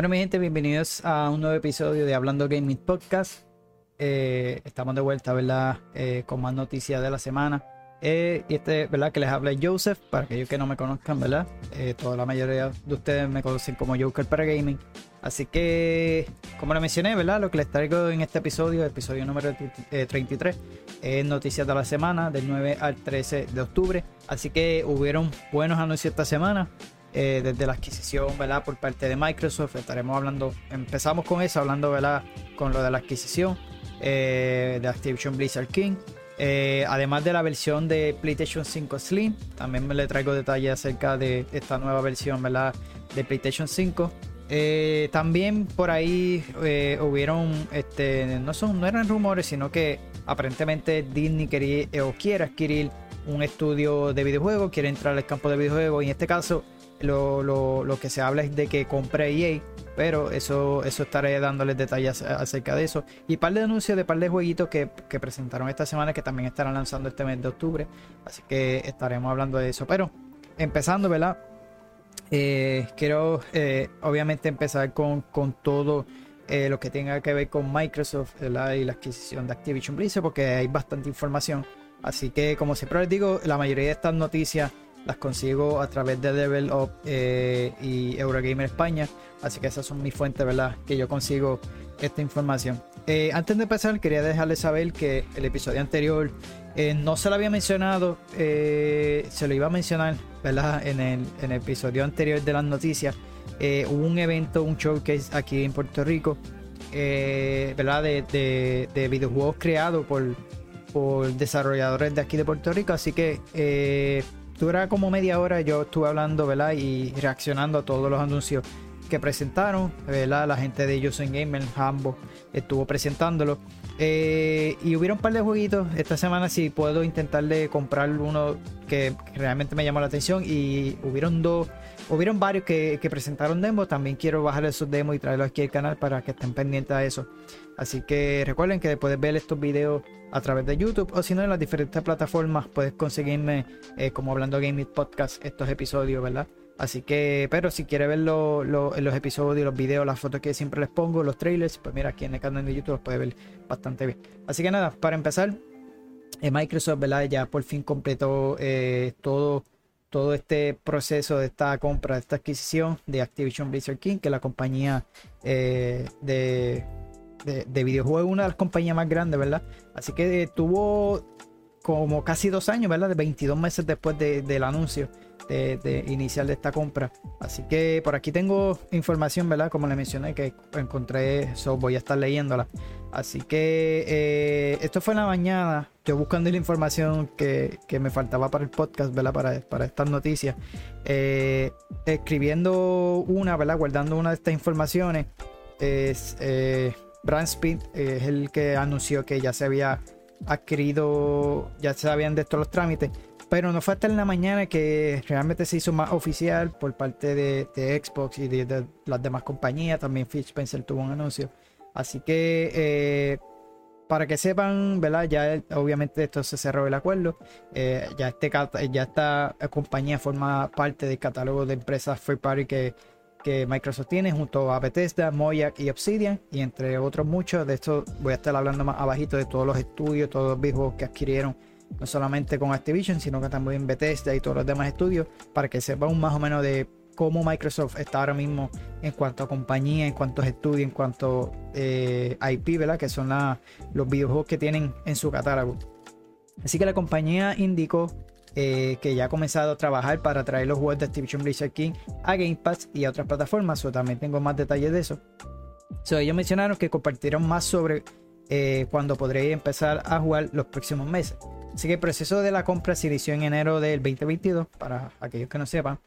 Bueno, mi gente, bienvenidos a un nuevo episodio de Hablando Gaming Podcast. Eh, estamos de vuelta, ¿verdad? Eh, con más noticias de la semana. Eh, y este, ¿verdad? Que les habla Joseph, para aquellos que no me conozcan, ¿verdad? toda la mayoría de ustedes me conocen como Joker para Gaming. Así que, como le mencioné, ¿verdad? Lo que les traigo en este episodio, episodio número 33, es noticias de la semana, del 9 al 13 de octubre. Así que hubieron buenos anuncios esta semana. Eh, desde la adquisición, ¿verdad? Por parte de Microsoft. Estaremos hablando, empezamos con eso, hablando, ¿verdad? Con lo de la adquisición eh, de Activision Blizzard King. Eh, además de la versión de PlayStation 5 Slim, también le traigo detalles acerca de esta nueva versión, ¿verdad? De PlayStation 5. también por ahí hubieron, este, no son, no eran rumores, sino que aparentemente Disney quería o quiere adquirir un estudio de videojuegos, quiere entrar al campo de videojuegos y en este caso lo, que se habla es de que compré EA, pero eso, eso estaré dándoles detalles acerca de eso. Y par de anuncios de par de jueguitos que, presentaron esta semana que también estarán lanzando este mes de octubre. Así que estaremos hablando de eso. Pero empezando, ¿verdad? Eh, quiero eh, obviamente empezar con, todo eh, lo que tenga que ver con Microsoft y la adquisición de Activision Blizzard porque hay bastante información. Así que como siempre les digo, la mayoría de estas noticias las consigo a través de Level Up eh, y Eurogamer España. Así que esas son mis fuentes, ¿verdad? Que yo consigo esta información. Eh, antes de empezar, quería dejarles saber que el episodio anterior eh, no se lo había mencionado, se lo iba a mencionar, ¿verdad? En el, episodio anterior de las noticias. hubo un evento, un showcase aquí en Puerto Rico, ¿verdad? De, de, videojuegos creados por, por desarrolladores de aquí de Puerto Rico. Así que dura como media hora. Yo estuve hablando, ¿verdad? Y reaccionando a todos los anuncios que presentaron, ¿verdad? La gente de Josen Gamer, Hambo, estuvo presentándolo. Eh, y hubieron un par de jueguitos. Esta semana si puedo intentarle comprar uno que realmente me llamó la atención. Y hubieron dos, hubieron varios que, presentaron demos. También quiero bajar esos demos y traerlos aquí al canal para que estén pendientes a eso. Así que recuerden que puedes ver estos videos a través de YouTube o si no en las diferentes plataformas puedes conseguirme eh, como hablando Gaming Podcast estos episodios, ¿verdad? Así que, pero si quieres ver los episodios, los videos, las fotos que siempre les pongo, los trailers, pues mira, aquí en el canal de YouTube los puedes ver bastante bien. Así que nada, para empezar, eh, Microsoft, ¿verdad? Ya por fin completó eh, todo, todo este proceso de esta compra, de esta adquisición de Activision Blizzard King, que es la compañía de de, videojuegos, una de las compañías más grandes, ¿verdad? Así que tuvo como casi dos años, ¿verdad? De 22 meses después del anuncio de, inicial de esta compra. Así que por aquí tengo información, ¿verdad? Como le mencioné, que encontré eso, voy a estar leyéndola. Así que eh, esto fue en la mañana, yo buscando la información que, me faltaba para el podcast, ¿verdad? Para, para estas noticias. Eh, escribiendo una, ¿verdad? Guardando una de estas informaciones. Es, eh, Brand Speed es el que anunció que ya se había adquirido, ya se habían de estos los trámites. Pero no fue hasta en la mañana que realmente se hizo más oficial por parte de, Xbox y de, las demás compañías. También Fitch Spencer tuvo un anuncio. Así que eh, para que sepan, ¿verdad? Ya obviamente esto se cerró el acuerdo. Eh, ya, este, ya esta compañía forma parte del catálogo de empresas free party que que Microsoft tiene junto a Bethesda, Moyak y Obsidian y entre otros muchos. De esto voy a estar hablando más abajito de todos los estudios, todos los videojuegos que adquirieron no solamente con Activision, sino que también Bethesda y todos los demás estudios para que sepan más o menos de cómo Microsoft está ahora mismo en cuanto a compañía, en cuanto a estudios, en cuanto a eh, IP, ¿verdad? Que son los videojuegos que tienen en su catálogo. Así que la compañía indicó eh, que ya ha comenzado a trabajar para traer los juegos de Activision Blizzard King a Game Pass y a otras plataformas. También tengo más detalles de eso. ellos mencionaron que compartieron más sobre eh, cuando podréis empezar a jugar los próximos meses. Así que el proceso de la compra se inició en enero del 2022, para aquellos que no sepan,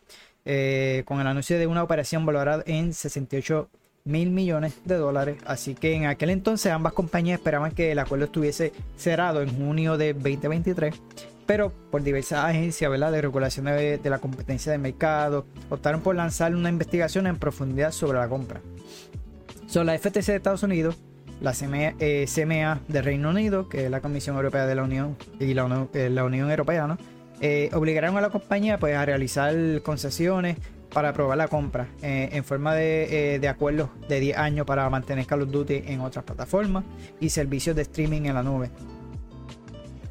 eh, con el anuncio de una operación valorada en 68 mil millones de dólares. Así que en aquel entonces ambas compañías esperaban que el acuerdo estuviese cerrado en junio de 2023 pero por diversas agencias de regulación de, la competencia de mercado optaron por lanzar una investigación en profundidad sobre la compra. Son la FTC de Estados Unidos, la CMA, eh, de Reino Unido, que es la Comisión Europea de la Unión y la, eh, Unión Europea, eh, obligaron a la compañía pues, a realizar concesiones para aprobar la compra en forma de, de, acuerdos de 10 años para mantener Call of Duty en otras plataformas y servicios de streaming en la nube.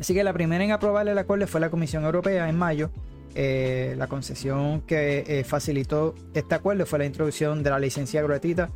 Así que la primera en aprobar el acuerdo fue la Comisión Europea en mayo. la concesión que facilitó este acuerdo fue la introducción de la licencia gratuita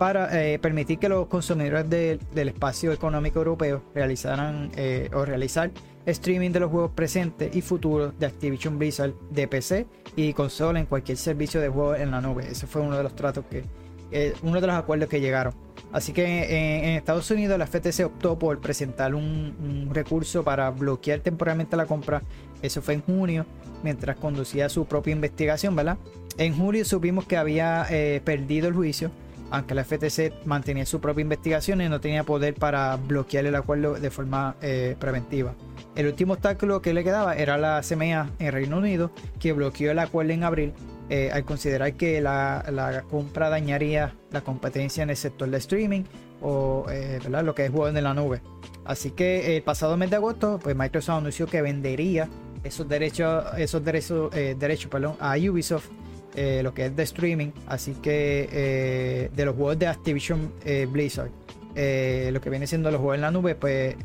para eh, permitir que los consumidores del espacio económico europeo realizaran eh, o realizar streaming de los juegos presentes y futuros de Activision Blizzard de PC y consola en cualquier servicio de juego en la nube. Ese fue uno de los tratos que, eh, uno de los acuerdos que llegaron. Así que en, Estados Unidos la FTC optó por presentar un, recurso para bloquear temporalmente la compra. Eso fue en junio, mientras conducía su propia investigación, ¿verdad? En julio supimos que había perdido el juicio aunque la FTC mantenía su propia investigación y no tenía poder para bloquear el acuerdo de forma eh, preventiva. El último obstáculo que le quedaba era la CMA en Reino Unido, que bloqueó el acuerdo en abril eh, al considerar que la, compra dañaría la competencia en el sector de streaming o eh, lo que es juego en la nube. Así que el pasado mes de agosto, pues Microsoft anunció que vendería esos derechos, esos derechos, derechos a Ubisoft eh, lo que es de streaming, así que eh, de los juegos de Activision eh, Blizzard, lo que viene siendo los juegos en la nube, pues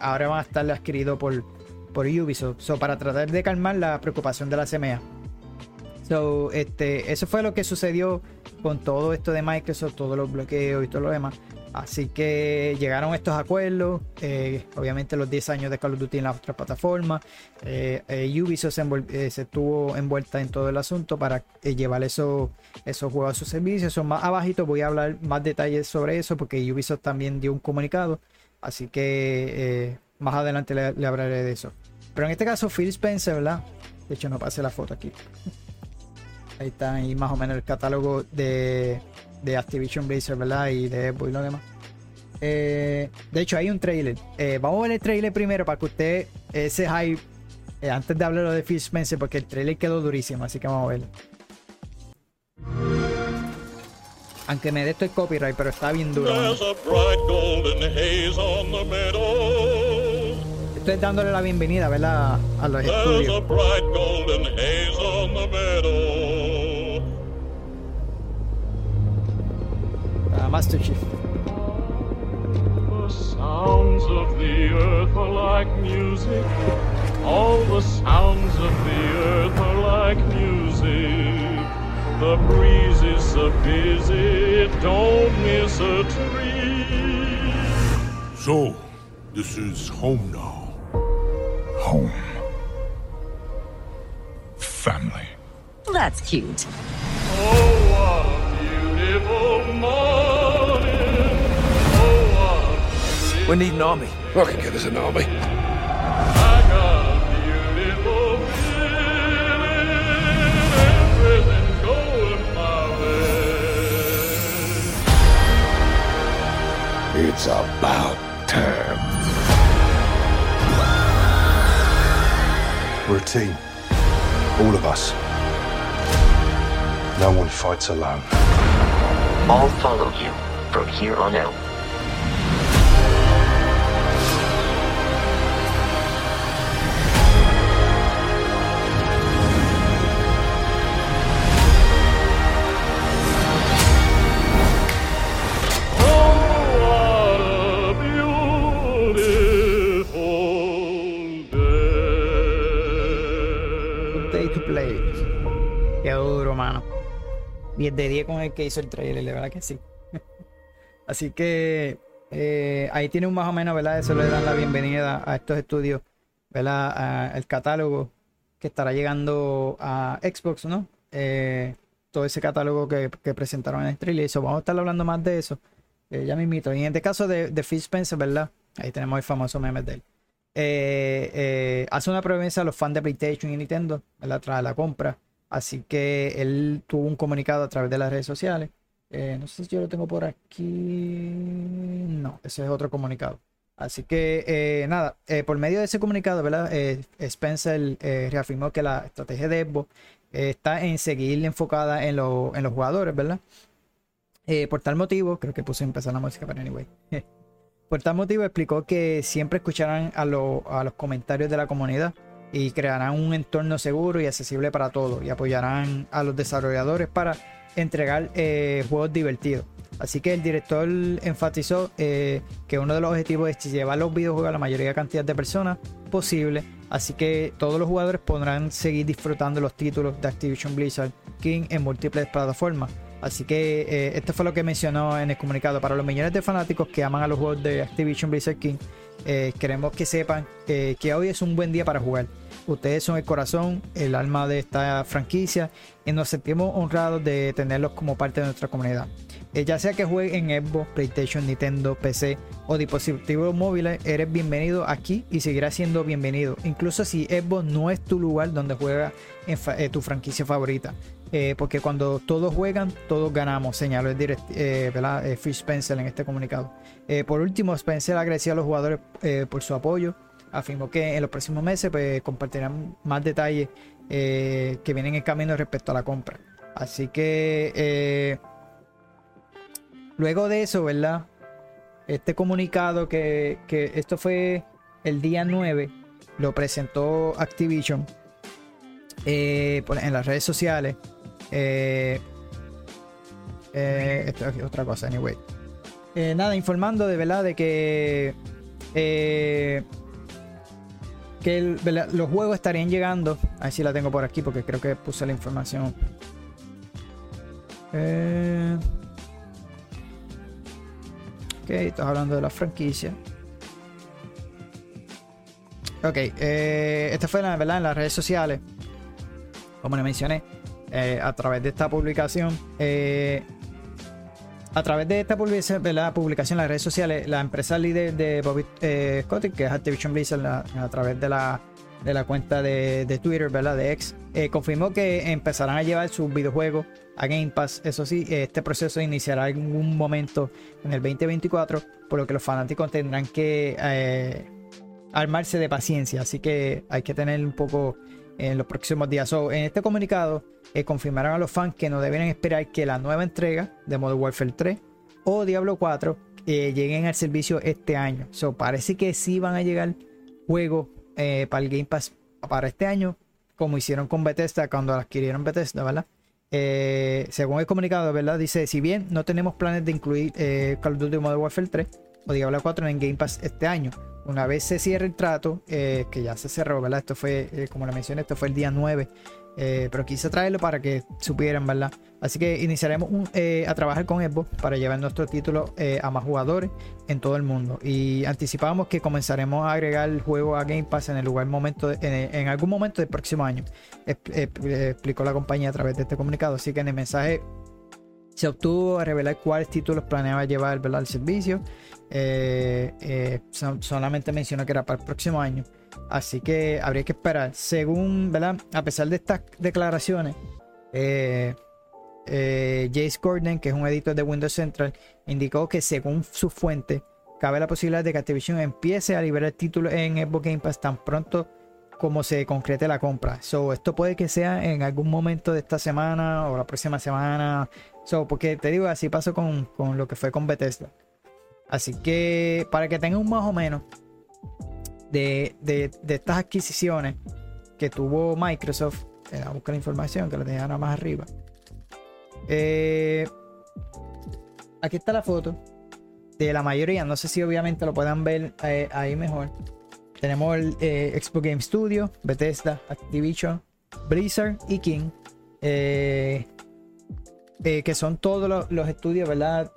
ahora van a estar adquiridos por, por Ubisoft, so, para tratar de calmar la preocupación de la CMA. So, este, eso fue lo que sucedió con todo esto de Microsoft, todos los bloqueos y todo lo demás. Así que llegaron estos acuerdos, eh, obviamente los 10 años de Call of Duty en las otras plataformas. Eh, eh, Ubisoft se, estuvo envuelta en todo el asunto para llevar esos, esos juegos a sus servicios. Son más abajito, voy a hablar más detalles sobre eso porque Ubisoft también dio un comunicado. Así que más adelante le, le, hablaré de eso. Pero en este caso, Phil Spencer, ¿verdad? De hecho, no pasé la foto aquí. Ahí está ahí más o menos el catálogo de de Activision Blizzard, ¿verdad? Y de Xbox y lo demás. Eh, de hecho, hay un trailer. Eh, vamos a ver el trailer primero para que usted ese hype, eh, antes de hablar de Phil Spencer, porque el trailer quedó durísimo, así que vamos a verlo. Aunque me dé esto el copyright, pero está bien duro. Estoy dándole la bienvenida, ¿verdad? A los estudios. Ah, Master Chief. The sounds of the earth are like music. All the sounds of the earth are like music. The breeze is so busy, don't miss a tree. So, this is home now. Home. Family. That's cute. Oh, a beautiful morning. We need an army. I can get us an army. It's about We're a team. All of us. No one fights alone. I'll follow you from here on out. De 10 con el que hizo el trailer, de verdad que sí. Así que eh, ahí tiene un más o menos, ¿verdad? Eso le dan la bienvenida a estos estudios, ¿verdad? el catálogo que estará llegando a Xbox, ¿no? Eh, todo ese catálogo que, presentaron en el trailer. Eso, vamos a estar hablando más de eso. Eh, ya me invito. Y en este caso de, de Phil Spencer, ¿verdad? Ahí tenemos el famoso meme de él. hace una promesa a los fans de PlayStation y Nintendo, ¿verdad? Tras la compra Así que él tuvo un comunicado a través de las redes sociales. Eh, no sé si yo lo tengo por aquí. No, ese es otro comunicado. Así que eh, nada, eh, por medio de ese comunicado, ¿verdad? Spencer reafirmó que la estrategia de Xbox está en seguir enfocada en, en los jugadores, ¿verdad? por tal motivo, creo que puse empezar la música, pero anyway. por tal motivo explicó que siempre escucharán a, a los comentarios de la comunidad y crearán un entorno seguro y accesible para todos y apoyarán a los desarrolladores para entregar eh, juegos divertidos. Así que el director enfatizó eh, que uno de los objetivos es llevar los videojuegos a la mayoría de cantidad de personas posible. Así que todos los jugadores podrán seguir disfrutando los títulos de Activision Blizzard King en múltiples plataformas. Así que eh, esto fue lo que mencionó en el comunicado. Para los millones de fanáticos que aman a los juegos de Activision Blizzard King, eh, queremos que sepan eh, que hoy es un buen día para jugar. Ustedes son el corazón, el alma de esta franquicia y nos sentimos honrados de tenerlos como parte de nuestra comunidad. Ya sea que juegues en Xbox, PlayStation, Nintendo, PC o dispositivos móviles, eres bienvenido aquí y seguirás siendo bienvenido. Incluso si Xbox no es tu lugar donde juega en tu franquicia favorita. Eh, porque cuando todos juegan, todos ganamos, señaló el direct, eh. Eh, Spencer en este comunicado. Eh, por último, Spencer agradeció a los jugadores eh, por su apoyo. Afirmó que en los próximos meses pues, compartirán más detalles que vienen en camino respecto a la compra. Así que luego de eso, ¿verdad? Este comunicado que, que esto fue el día 9, lo presentó Activision en las redes sociales. Eh, eh, esto es otra cosa, anyway. Eh, nada, informando de verdad de que eh, que los juegos estarían llegando. A ver si la tengo por aquí porque creo que puse la información. Ok, estás hablando de la franquicia. Ok, esta fue la verdad en las redes sociales. Como le mencioné, eh, a través de esta publicación. eh, a través de esta publicación, ¿verdad? publicación en las redes sociales, la empresa líder de Bobby eh, Kotick, que es Activision Blizzard, la- a través de la, de la cuenta de, Twitter, ¿verdad? De X, eh, confirmó que empezarán a llevar sus videojuegos a Game Pass. Eso sí, este proceso iniciará en algún momento en el 2024, por lo que los fanáticos tendrán que eh, armarse de paciencia. Así que hay que tener un poco en los próximos días. So, en este comunicado eh, confirmaron a los fans que no deben esperar que la nueva entrega de Modern Warfare 3 o Diablo 4 eh, lleguen al servicio este año. So, parece que sí van a llegar juegos eh, para el Game Pass para este año, como hicieron con Bethesda cuando adquirieron Bethesda, ¿verdad? Eh, según el comunicado, ¿verdad? Dice, si bien no tenemos planes de incluir Call of Duty Modern Warfare 3 o Diablo 4 en Game Pass este año, una vez se cierre el trato, eh, que ya se cerró, ¿verdad? Esto fue, eh, como le mencioné, esto fue el día 9, eh, pero quise traerlo para que supieran, ¿verdad? Así que iniciaremos a trabajar con Xbox para llevar nuestro título a más jugadores en todo el mundo. Y anticipamos que comenzaremos a agregar el juego a Game Pass en el lugar momento, en, algún momento del próximo año, Expl- explicó la compañía a través de este comunicado. Así que en el mensaje se obtuvo a revelar cuáles títulos planeaba llevar al servicio. Eh, eh, so- solamente mencionó que era para el próximo año. Así que habría que esperar. Según, ¿verdad? A pesar de estas declaraciones, eh, eh, Jace Gordon, que es un editor de Windows Central, indicó que según su fuente, cabe la posibilidad de que Activision empiece a liberar títulos en Xbox Game Pass tan pronto como se concrete la compra. So, esto puede que sea en algún momento de esta semana o la próxima semana. So, porque te digo, así pasó con, con lo que fue con Bethesda. Así que para que tengan un más o menos de, de- de estas adquisiciones que tuvo Microsoft, eh, a buscar la información que la tenía más arriba. Eh, aquí está la foto de la mayoría. No sé si obviamente lo puedan ver eh, ahí mejor. Tenemos el eh, Xbox Game Studio, Bethesda, Activision, Blizzard y King. eh, que son todos los estudios, ¿verdad?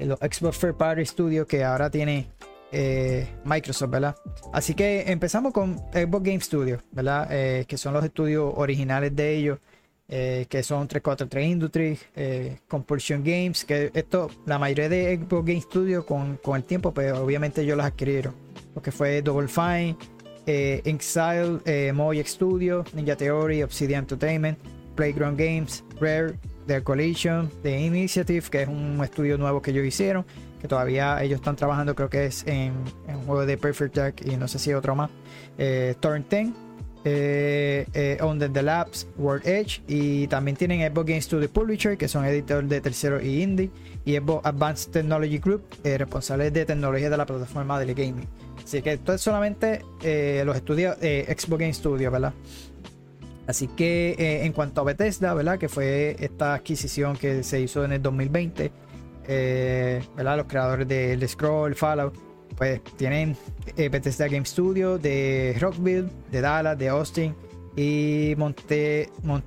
Los Xbox Fair Party Studios que ahora tiene eh, Microsoft, ¿verdad? Así que empezamos con Xbox Game Studio, ¿verdad? Eh, que son los estudios originales de ellos, eh, que son 343 Industries, Compulsion Games, que esto, la mayoría de Xbox Game Studio con, con el tiempo, pues obviamente ellos los adquirieron, porque fue Double Fine, Exile, Mojang Studio, Ninja Theory, Obsidian Entertainment, Playground Games, Rare, The Collision, The Initiative, que es un estudio nuevo que ellos hicieron, que todavía ellos están trabajando, creo que es en, un juego de Perfect Dark y no sé si otro más. Eh, Torrent 10, eh, eh, On the Labs, World Edge y también tienen Xbox Game Studio Publisher, que son editores de tercero y indie, y Xbox Advanced Technology Group, eh, responsables de tecnología de la plataforma del gaming. Así que esto es solamente eh, los estudios Xbox Game Studio, ¿verdad? Así que eh, en cuanto a Bethesda, ¿verdad? Que fue esta adquisición que se hizo en el 2020, eh, ¿verdad? Los creadores de The Scroll, Fallout, pues tienen eh, Bethesda Game Studio de Rockville, de Dallas, de Austin y Monte, Mon-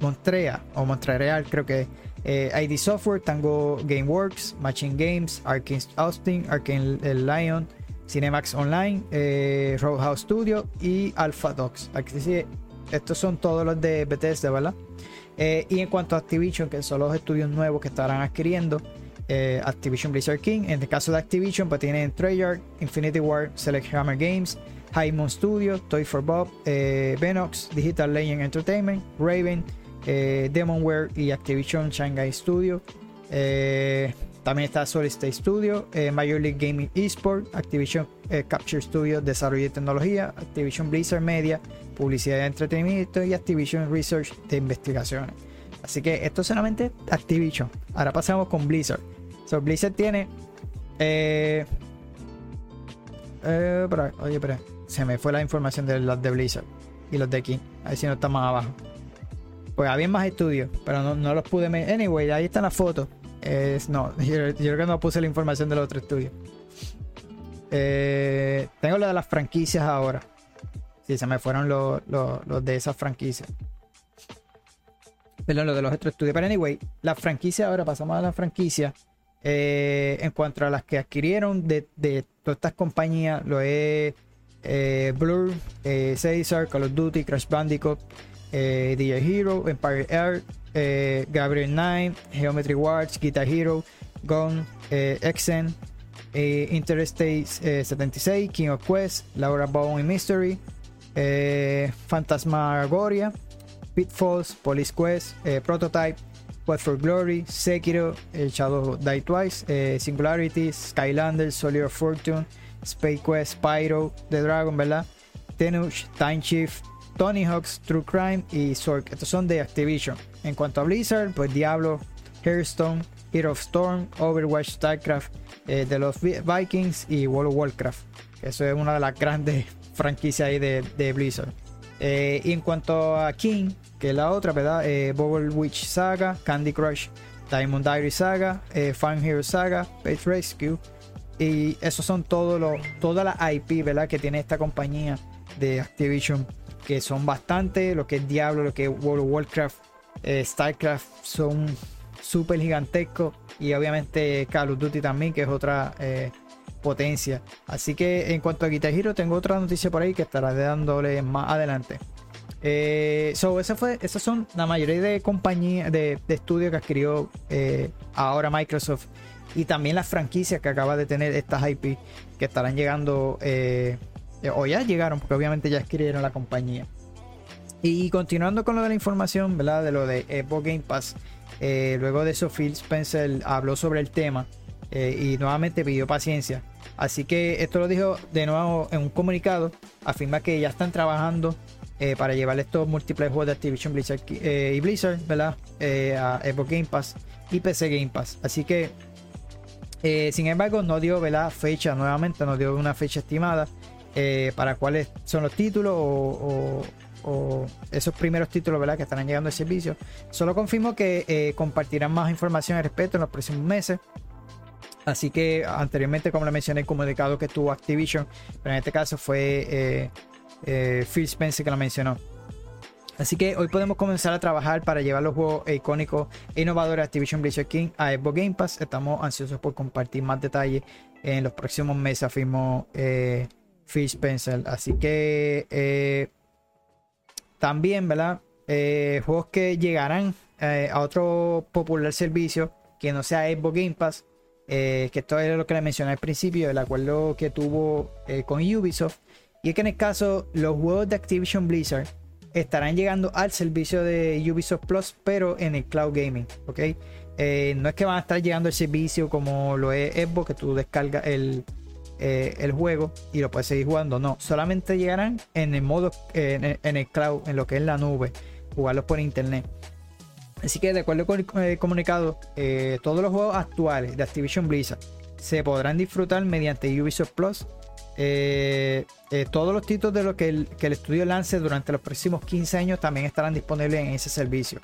Montrea o Montreal, creo que eh, ID Software, Tango Gameworks, Machine Games, Arkane Austin, Arkane Lion, Cinemax Online, eh, Roadhouse Studio y Alpha Dogs. Aquí sí, estos son todos los de Bethesda, ¿verdad? Eh, y en cuanto a Activision, que son los estudios nuevos que estarán adquiriendo, eh, Activision Blizzard King. En el caso de Activision, pues tienen Treyarch, Infinity Ward, Select Hammer Games, High Studio, Toy for Bob, eh, Venox, Digital Legend Entertainment, Raven, eh, Demonware y Activision Shanghai Studio. También está Solid State Studio, Major League Gaming Esport, Activision Capture Studio, Desarrollo y Tecnología, Activision Blizzard Media, Publicidad y Entretenimiento y Activision Research de Investigaciones. Así que esto es solamente Activision. Ahora pasamos con Blizzard. So, Blizzard tiene. Eh, eh, oye, espera. Se me fue la información de los de Blizzard y los de aquí. A ver si no está más abajo. Pues había más estudios, pero no, no los pude. Anyway, ahí están las fotos. No, yo, yo creo que no puse la información de los otros estudios. Eh, tengo lo de las franquicias ahora. Sí, se me fueron los, los- los de esas franquicias. Perdón, lo de los otros estudios. Pero anyway, las franquicias, ahora pasamos a las franquicias. Eh, en cuanto a las que adquirieron de, de todas estas compañías, lo es eh, Blur, eh, Caesar, Call of Duty, Crash Bandicoot, eh, DJ Hero, Empire Earth, eh, Gabriel Knight, Geometry Wars, Guitar Hero, Gone, Exen, eh, Interstate eh, 76, King of Quest, Laura Bone y Mystery, eh, Phantasmagoria, Pitfalls, Police Quest, eh, Prototype, Quest for Glory, Sekiro, Shadow Die Twice, eh, Singularity, Skylander, Soldier of Fortune, Space Quest, Pyro, The Dragon, ¿verdad? Tenush, Time Shift, Tony Hawk's True Crime y Zork. Estos son de Activision. En cuanto a Blizzard, pues Diablo, Hearthstone, Hero of Storm, Overwatch, StarCraft, eh, The Lost Vi- Vikings y World of Warcraft. Eso es una de las grandes franquicias ahí de, de Blizzard. Eh, y en cuanto a King, que es la otra, ¿verdad? Eh, Bubble Witch Saga, Candy Crush, Diamond Diary Saga, eh, Hero Saga, Page Rescue. Y esos son todos los, todas las IP, ¿verdad? Que tiene esta compañía de Activision. Que son bastante, lo que es Diablo, lo que es World of Warcraft, eh, StarCraft, son súper gigantescos. Y obviamente Call of Duty también, que es otra potencia. Así que en cuanto a Guitar Hero, tengo otra noticia por ahí que estaré dándole más adelante. Eh, so, fue, esas son la mayoría de compañías de, de estudios que adquirió eh, ahora Microsoft y también las franquicias que acaba de tener estas IP que estarán llegando eh, o ya llegaron porque obviamente ya adquirieron la compañía. Y continuando con lo de la información, ¿verdad? De lo de Xbox Game Pass, eh, luego de eso Phil Spencer habló sobre el tema eh, y nuevamente pidió paciencia. Así que esto lo dijo de nuevo en un comunicado, afirma que ya están trabajando eh, para llevar estos múltiples juegos de Activision Blizzard eh, y Blizzard, ¿verdad? A Xbox Game Pass y PC Game Pass. Así que, sin embargo, no dio, ¿verdad? Fecha nuevamente, no dio una fecha estimada para cuáles son los títulos o, esos primeros títulos, ¿verdad? Que estarán llegando al servicio. Solo confirmo que compartirán más información al respecto en los próximos meses. Así que anteriormente, como le mencioné, el comunicado que tuvo Activision, pero en este caso fue eh, eh, Phil Spencer que lo mencionó. Así que hoy podemos comenzar a trabajar para llevar los juegos icónicos e innovadores Activision Blizzard King a Xbox Game Pass. Estamos ansiosos por compartir más detalles en los próximos meses, afirmó eh, Phil Spencer. Así que también, ¿verdad? Juegos que llegarán a otro popular servicio que no sea Xbox Game Pass. Eh, que esto es lo que le mencioné al principio, el acuerdo que tuvo eh, con Ubisoft. Y es que en el caso, los juegos de Activision Blizzard estarán llegando al servicio de Ubisoft Plus, pero en el cloud gaming, ¿ok? Eh, no es que van a estar llegando el servicio como lo es Xbox, que tú descargas el, el juego y lo puedes seguir jugando. No, solamente llegarán en el modo, en el cloud, en lo que es la nube, jugarlos por internet. Así que de acuerdo con el comunicado, eh, todos los juegos actuales de Activision Blizzard se podrán disfrutar mediante Ubisoft Plus Eh, eh, todos los títulos de lo que el, estudio lance durante los próximos 15 años también estarán disponibles en ese servicio.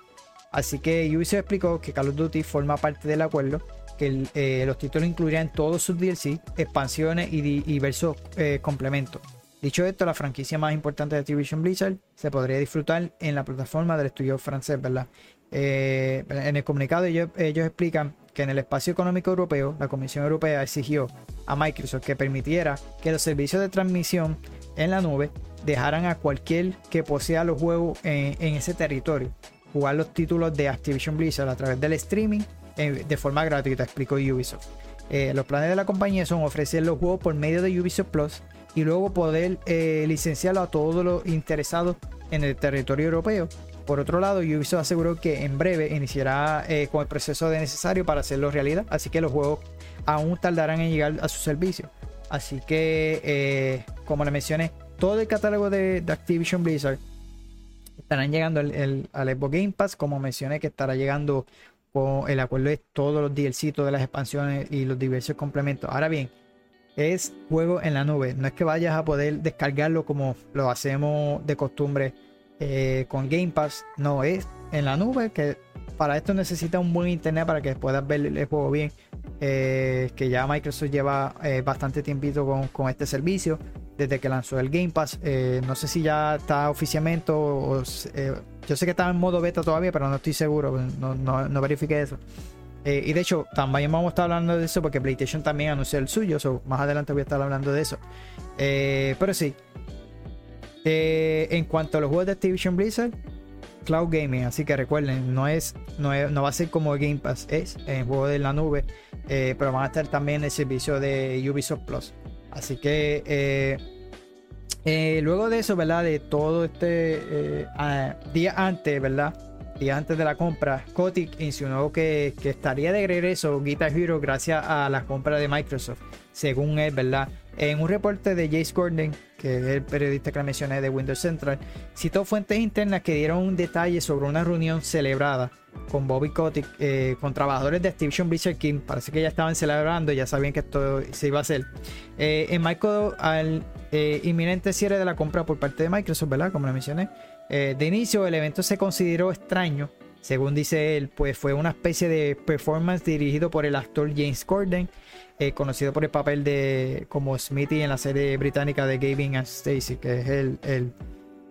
Así que Ubisoft explicó que Call of Duty forma parte del acuerdo, que los títulos incluirían todos sus DLC, expansiones y di- diversos complementos. Dicho esto, la franquicia más importante de Activision Blizzard se podría disfrutar en la plataforma del estudio francés, ¿verdad? Eh, en el comunicado ellos, explican que en el espacio económico europeo, la Comisión Europea exigió a Microsoft que permitiera que los servicios de transmisión en la nube dejaran a cualquier que posea los juegos en, en ese territorio jugar los títulos de Activision Blizzard a través del streaming eh, de forma gratuita, explicó Ubisoft. Eh, los planes de la compañía son ofrecer los juegos por medio de Ubisoft Plus y luego poder eh, licenciarlo a todos los interesados en el territorio europeo. Por otro lado, Ubisoft aseguró que en breve iniciará eh, con el proceso de necesario para hacerlo realidad, así que los juegos aún tardarán en llegar a su servicio. Así que, eh, como le mencioné, todo el catálogo de, Activision Blizzard estarán llegando al Xbox Game Pass, como mencioné, que estará llegando con el acuerdo de todos los DLC, todas las expansiones y los diversos complementos. Ahora bien, es juego en la nube, no es que vayas a poder descargarlo como lo hacemos de costumbre eh, con Game Pass, no, es en la nube, que para esto necesita un buen internet para que puedas ver el juego bien. eh, que ya Microsoft lleva eh, bastante tiempito con, con este servicio desde que lanzó el Game Pass. No sé si ya está oficialmente o, yo sé que está en modo beta todavía, pero no estoy seguro, no, no, no verifiqué eso. Eh, y de hecho, también vamos a estar hablando de eso porque PlayStation también anunció el suyo, so, más adelante voy a estar hablando de eso. Eh, pero sí, Eh, en cuanto a los juegos de Activision Blizzard, Cloud Gaming, así que recuerden, no es, no no va a ser como Game Pass, es en juego de la nube, pero van a estar también en el servicio de Ubisoft Plus. Así que luego de eso, ¿verdad? De todo este ah, día antes, ¿verdad? Día antes de la compra, Kotick insinuó que, estaría de regreso Guitar Hero gracias a la compra de Microsoft, según él, ¿verdad? En un reporte de Jace Gordon, que es el periodista que mencioné de Windows Central, citó fuentes internas que dieron un detalle sobre una reunión celebrada con Bobby Kotick, eh, con trabajadores de Activision Blizzard King. Parece que ya estaban celebrando, ya sabían que esto se iba a hacer. Eh, en marco al eh, inminente cierre de la compra por parte de Microsoft, ¿verdad? Como le mencioné. Eh, de inicio, el evento se consideró extraño. Según dice él, pues fue una especie de performance dirigido por el actor James Corden, eh, conocido por el papel de como Smithy en la serie británica de Gavin and Stacey, que es el,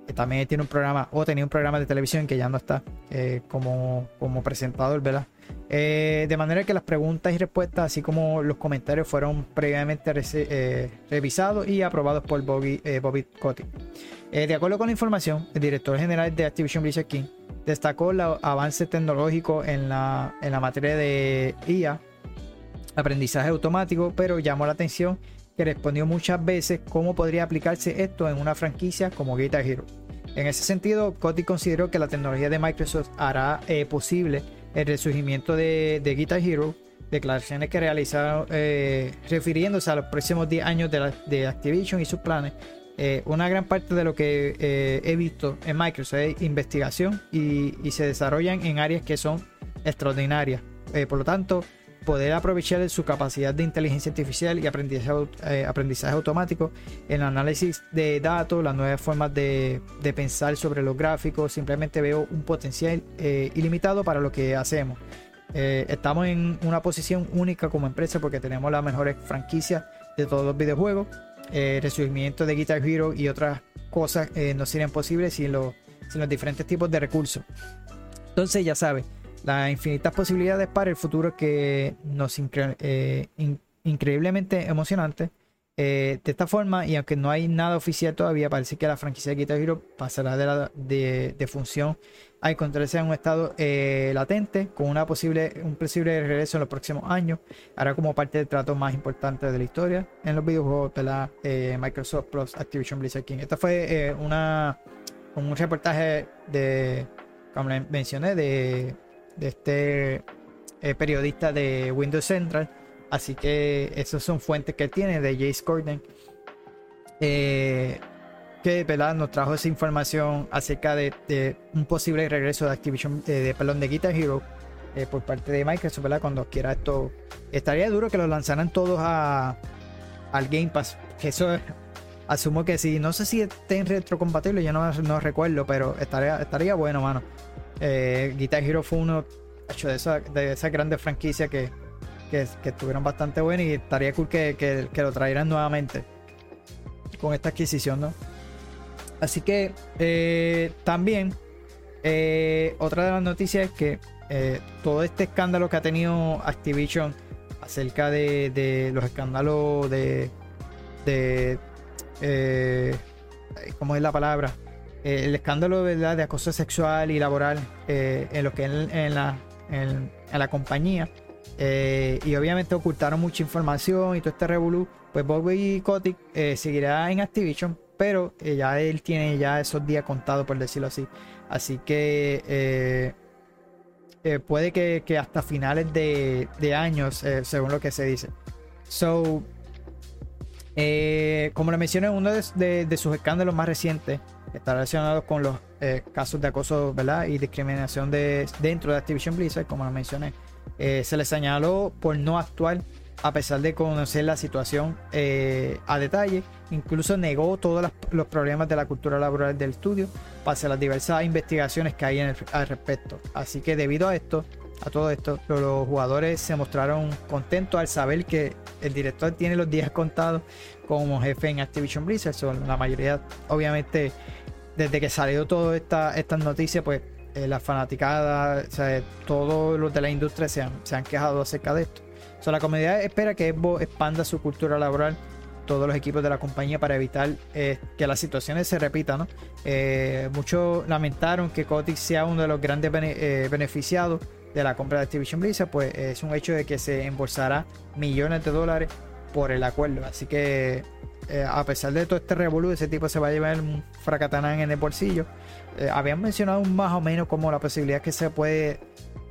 que también tiene un programa o tenía un programa de televisión que ya no está eh, como, como presentador, ¿verdad? Eh, de manera que las preguntas y respuestas, así como los comentarios, fueron previamente eh, revisados y aprobados por Bobby, eh, Bobby. Eh, de acuerdo con la información, el director general de Activision Blizzard King destacó los avances tecnológicos en la, en la materia de IA, aprendizaje automático, pero llamó la atención que respondió muchas veces cómo podría aplicarse esto en una franquicia como Guitar Hero. En ese sentido, Kotick consideró que la tecnología de Microsoft hará posible el resurgimiento de, de Guitar Hero, declaraciones que realizaron eh, refiriéndose a los próximos 10 años de, la- de Activision y sus planes. Eh, una gran parte de lo que eh, he visto en Microsoft es investigación y, y se desarrollan en áreas que son extraordinarias. Por lo tanto, poder aprovechar su capacidad de inteligencia artificial y aprendizaje, eh, aprendizaje automático en el análisis de datos, las nuevas formas de, pensar sobre los gráficos, simplemente veo un potencial eh, ilimitado para lo que hacemos. Eh, estamos en una posición única como empresa porque tenemos las mejores franquicias de todos los videojuegos. El resurgimiento de Guitar Hero y otras cosas no serían posibles sin los diferentes tipos de recursos. Entonces, ya sabes, las infinitas posibilidades para el futuro que nos eh, in- increíblemente emocionante. Eh, de esta forma, y aunque no hay nada oficial todavía, parece que la franquicia de Guitar Hero pasará de, la, de, función a encontrarse en un estado eh, latente con una posible, un posible regreso en los próximos años. Hará como parte del trato más importante de la historia en los videojuegos de la Microsoft Plus Activision Blizzard King. Esta fue una, un reportaje de, como mencioné, de, de este eh, periodista de Windows Central. Así que esas son fuentes que tiene de Jace Corden. Eh, que ¿verdad? nos trajo esa información acerca de, de un posible regreso de Activision, eh, de, perdón, de Guitar Hero por parte de Microsoft, ¿verdad? Cuando quiera esto. Estaría duro que lo lanzaran todos a, al Game Pass, que eso es- asumo que sí. No sé si estén retrocompatibles, yo no, no recuerdo, pero estaría, estaría bueno, mano. Eh, Guitar Hero fue uno de esas de esa grandes franquicias que, estuvieron bastante buenas y estaría cool que, lo trajeran nuevamente con esta adquisición, ¿no? Así que eh, también eh, otra de las noticias es que todo este escándalo que ha tenido Activision acerca de, los escándalos de, ¿cómo es la palabra? El escándalo de acoso sexual y laboral eh, en lo que en, la, en, la compañía. Eh, y obviamente ocultaron mucha información y todo este revolú. Pues Bobby Kotick eh, seguirá en Activision, pero ya él tiene ya esos días contados, por decirlo así. Así que puede que, que hasta finales de, de años, según lo que se dice. So, como le mencioné, uno de sus escándalos más recientes está relacionado con los eh, casos de acoso ¿verdad? y discriminación de, dentro de Activision Blizzard, como lo mencioné. Eh, se le señaló por no actuar a pesar de conocer la situación eh, a detalle. Incluso negó todos los problemas de la cultura laboral del estudio, pese a las diversas investigaciones que hay en el- al respecto. Así que debido a esto, a todo esto, los, los jugadores se mostraron contentos al saber que el director tiene los días contados como jefe en Activision Blizzard. So, la mayoría, obviamente, desde que salió todas esta, estas noticias, pues eh, las fanaticadas, o sea, todos los de la industria se han, se han quejado acerca de esto. So, la comunidad espera que Xbox expanda su cultura laboral, todos los equipos de la compañía, para evitar eh, que las situaciones se repitan. ¿no? Eh, muchos lamentaron que Kotick sea uno de los grandes bene- beneficiados de la compra de Activision Blizzard, pues es un hecho de que se embolsará millones de dólares por el acuerdo. Así que eh, a pesar de todo este revolú, ese tipo se va a llevar un fracatanán en el bolsillo. Eh, habían mencionado más o menos como la posibilidad que se puede,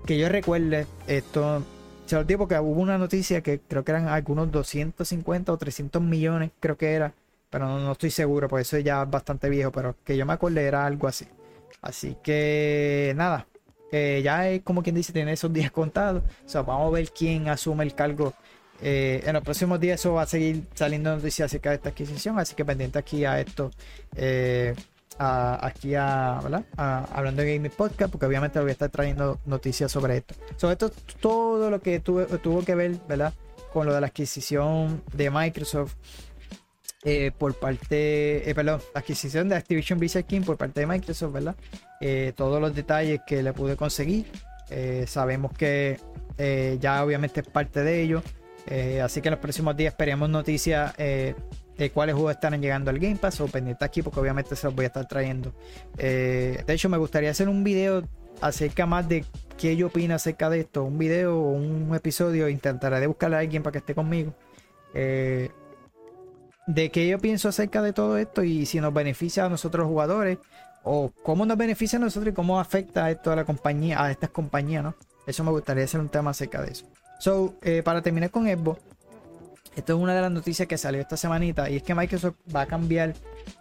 que yo recuerde esto. Se lo digo porque hubo una noticia que creo que eran algunos 250 o 300 millones, creo que era, pero no, estoy seguro, por eso ya es bastante viejo, pero que yo me acordé era algo así. Así que nada, eh, ya es como quien dice, tiene esos días contados. O sea, vamos a ver quién asume el cargo. Eh, en los próximos días eso va a seguir saliendo noticias acerca de esta adquisición, así que pendiente aquí a esto, eh, aquí a, ¿verdad? A- hablando de Gaming Podcast, porque obviamente voy a estar trayendo noticias sobre esto. Sobre esto, todo lo que tuve- tuvo que ver, ¿verdad? Con lo de la adquisición de Microsoft por parte, perdón, la adquisición de Activision Blizzard King por parte de Microsoft, ¿verdad? Eh, todos los detalles que le pude conseguir. Eh, sabemos que eh, ya obviamente es parte de ello. Así que en los próximos días esperemos noticias de cuáles juegos estarán llegando al Game Pass o pendiente aquí porque obviamente se los voy a estar trayendo. De hecho, me gustaría hacer un video acerca más de qué yo opino acerca de esto. Un video o un episodio. Intentaré de buscarle a alguien para que esté conmigo. De qué yo pienso acerca de todo esto y si nos beneficia a nosotros los jugadores o cómo nos beneficia a nosotros y cómo afecta esto a la compañía, a estas compañías, ¿no? Eso me gustaría hacer un tema acerca de eso. So, eh, para terminar con Xbox, esto es una de las noticias que salió esta semanita y es que Microsoft va a cambiar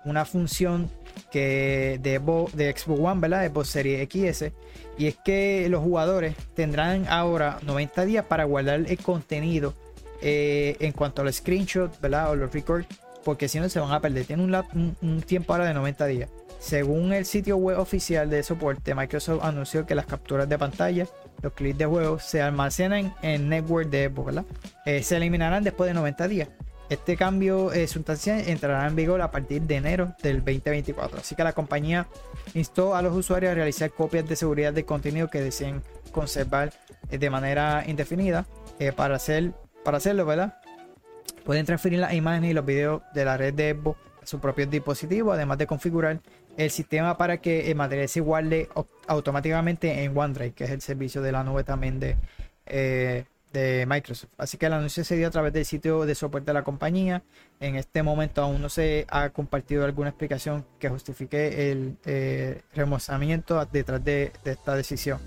una función que de, Xbox- de Xbox One, ¿verdad? Xbox Series XS y es que los jugadores tendrán ahora 90 días para guardar el contenido eh, en cuanto a los screenshots, ¿verdad? O los records, porque si no se van a perder. Tiene un, lap- un- un tiempo ahora de 90 días. Según el sitio web oficial de soporte, Microsoft anunció que las capturas de pantalla, los clips de juego, se almacenan en network de Xbox, ¿verdad? Eh, se eliminarán después de 90 días. Este cambio eh, sustancial entrará en vigor a partir de enero del 2024. Así que la compañía instó a los usuarios a realizar copias de seguridad del contenido que deseen conservar eh, de manera indefinida. Eh, para, hacer, para hacerlo, ¿verdad? Pueden transferir las imágenes y los videos de la red de Xbox a su propio dispositivo, además de configurar el sistema para que el material se guarde au- automáticamente en OneDrive, que es el servicio de la nube también de, eh, de Microsoft. Así que el anuncio se dio a través del sitio de soporte de la compañía. En este momento aún no se ha compartido alguna explicación que justifique el eh, remozamiento detrás de, de esta decisión.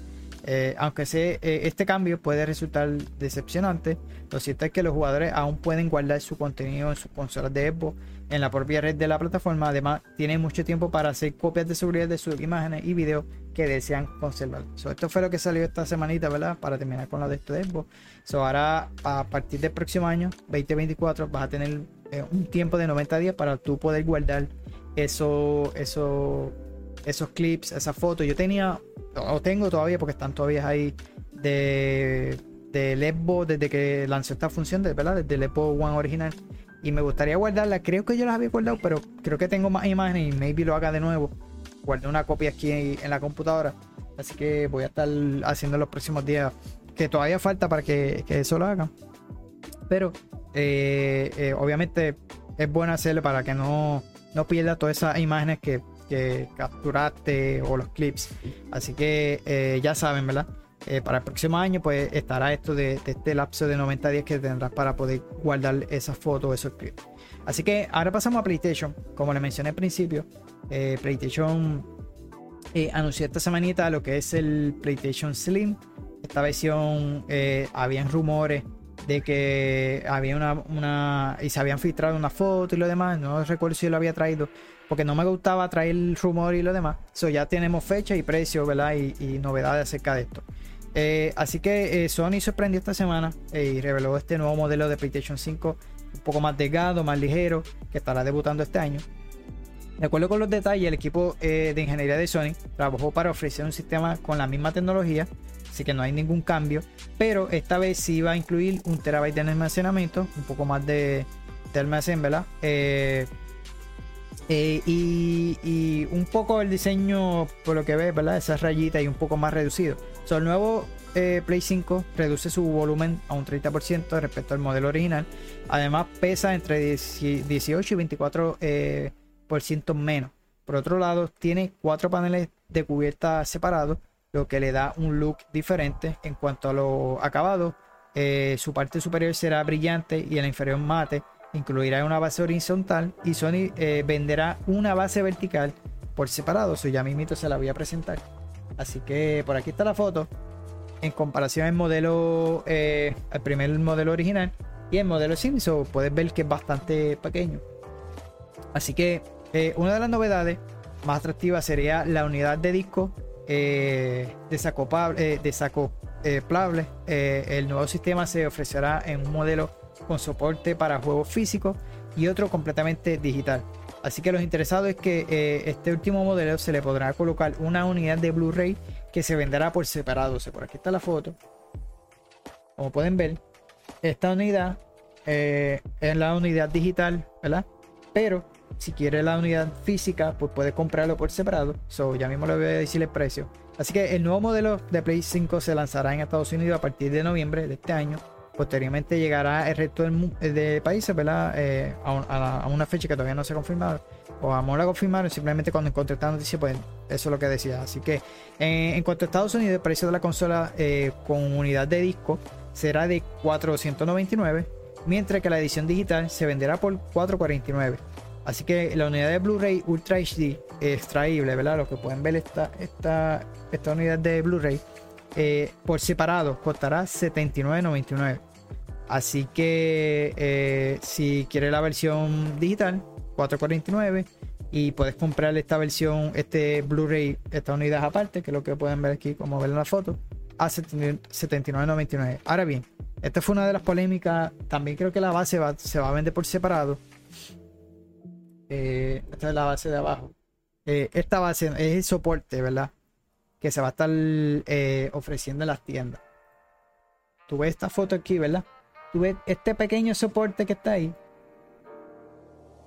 Eh, aunque se, eh, este cambio puede resultar decepcionante, lo cierto es que los jugadores aún pueden guardar su contenido en sus consolas de Xbox en la propia red de la plataforma. Además, tienen mucho tiempo para hacer copias de seguridad de sus imágenes y videos que desean conservar. Esto fue lo que salió esta semanita, ¿verdad? Para terminar con la de este Xbox. Ahora, a partir del próximo año, 2024, vas a tener eh, un tiempo de 90 días para tú poder guardar eso, eso, esos clips, esas fotos. Yo tenía, o tengo todavía, porque están todavía ahí, de, de Lesbo desde que lanzó esta función, de, ¿verdad? Desde el One original. Y me gustaría guardarla. Creo que yo las había guardado, pero creo que tengo más imágenes y maybe lo haga de nuevo. Guardé una copia aquí en, la computadora. Así que voy a estar haciendo en los próximos días. Que todavía falta para que, que eso lo haga. Pero eh, eh, obviamente es bueno hacerlo para que no, no pierdas todas esas imágenes que, que capturaste o los clips. Así que eh, ya saben, ¿verdad? Eh, para el próximo año pues estará esto de, este lapso de 90 días que tendrás para poder guardar esas fotos, esos clips. Así que ahora pasamos a PlayStation. Como le mencioné al principio, eh, PlayStation anunció esta semanita lo que es el PlayStation Slim. Esta versión habían rumores de que había una, una y se habían filtrado una foto y lo demás. No recuerdo si lo había traído porque no me gustaba traer el rumor y lo demás. So, ya tenemos fecha y precio, ¿verdad? Y, novedades acerca de esto. Eh, así que eh, Sony sorprendió esta semana eh, y reveló este nuevo modelo de PlayStation 5 un poco más delgado, más ligero, que estará debutando este año. De acuerdo con los detalles, el equipo eh, de ingeniería de Sony trabajó para ofrecer un sistema con la misma tecnología, así que no hay ningún cambio, pero esta vez sí va a incluir un terabyte de almacenamiento, un poco más de, de ¿verdad? Eh, y, un poco el diseño, por lo que ves, ¿verdad? Esas rayitas y un poco más reducido. So, el nuevo eh, Play 5 reduce su volumen a un 30% respecto al modelo original. Además, pesa entre 10 18 y 24% eh, por menos. Por otro lado, tiene cuatro paneles de cubierta separados, lo que le da un look diferente en cuanto a lo acabado. eh, su parte superior será brillante y el inferior mate. Incluirá una base horizontal y Sony eh, venderá una base vertical por separado. Eso ya mismito se la voy a presentar. Así que por aquí está la foto. En comparación al modelo, eh, al primer modelo original y el modelo Simpson, puedes ver que es bastante pequeño. Así que eh, una de las novedades más atractivas sería la unidad de disco desacopable, desacoplable. El nuevo sistema se ofrecerá en un modelo con soporte para juegos físicos y otro completamente digital. Así que los interesados es que eh, este último modelo se le podrá colocar una unidad de Blu-ray que se venderá por separado. O sea, por aquí está la foto. Como pueden ver, esta unidad eh, es la unidad digital, ¿verdad? Pero si quiere la unidad física, pues puede comprarlo por separado. So, ya mismo le voy a decir el precio. Así que el nuevo modelo de Play 5 se lanzará en Estados Unidos a partir de noviembre de este año. Posteriormente llegará al resto del mu- de países, ¿verdad? Eh, a, una fecha que todavía no se ha confirmado. O a la confirmaron. Simplemente cuando encontré esta noticia, pues eso es lo que decía. Así que eh, en cuanto a Estados Unidos, el precio de la consola eh, con unidad de disco será de 499, mientras que la edición digital se venderá por 449. Así que la unidad de Blu-ray Ultra HD extraíble, ¿verdad? Lo que pueden ver esta, esta, esta unidad de Blu-ray eh, por separado costará 79.99. Así que eh, si quieres la versión digital, 449 y puedes comprar esta versión, este Blu-ray, esta unidad aparte, que es lo que pueden ver aquí, como ven en la foto, a 79.99. Ahora bien, esta fue una de las polémicas. También creo que la base va- se va a vender por separado. Eh, esta es la base de abajo. Eh, esta base es el soporte, ¿verdad? Que se va a estar ofreciendo en las tiendas. Tú ves esta foto aquí, ¿verdad? Tú ves este pequeño soporte que está ahí.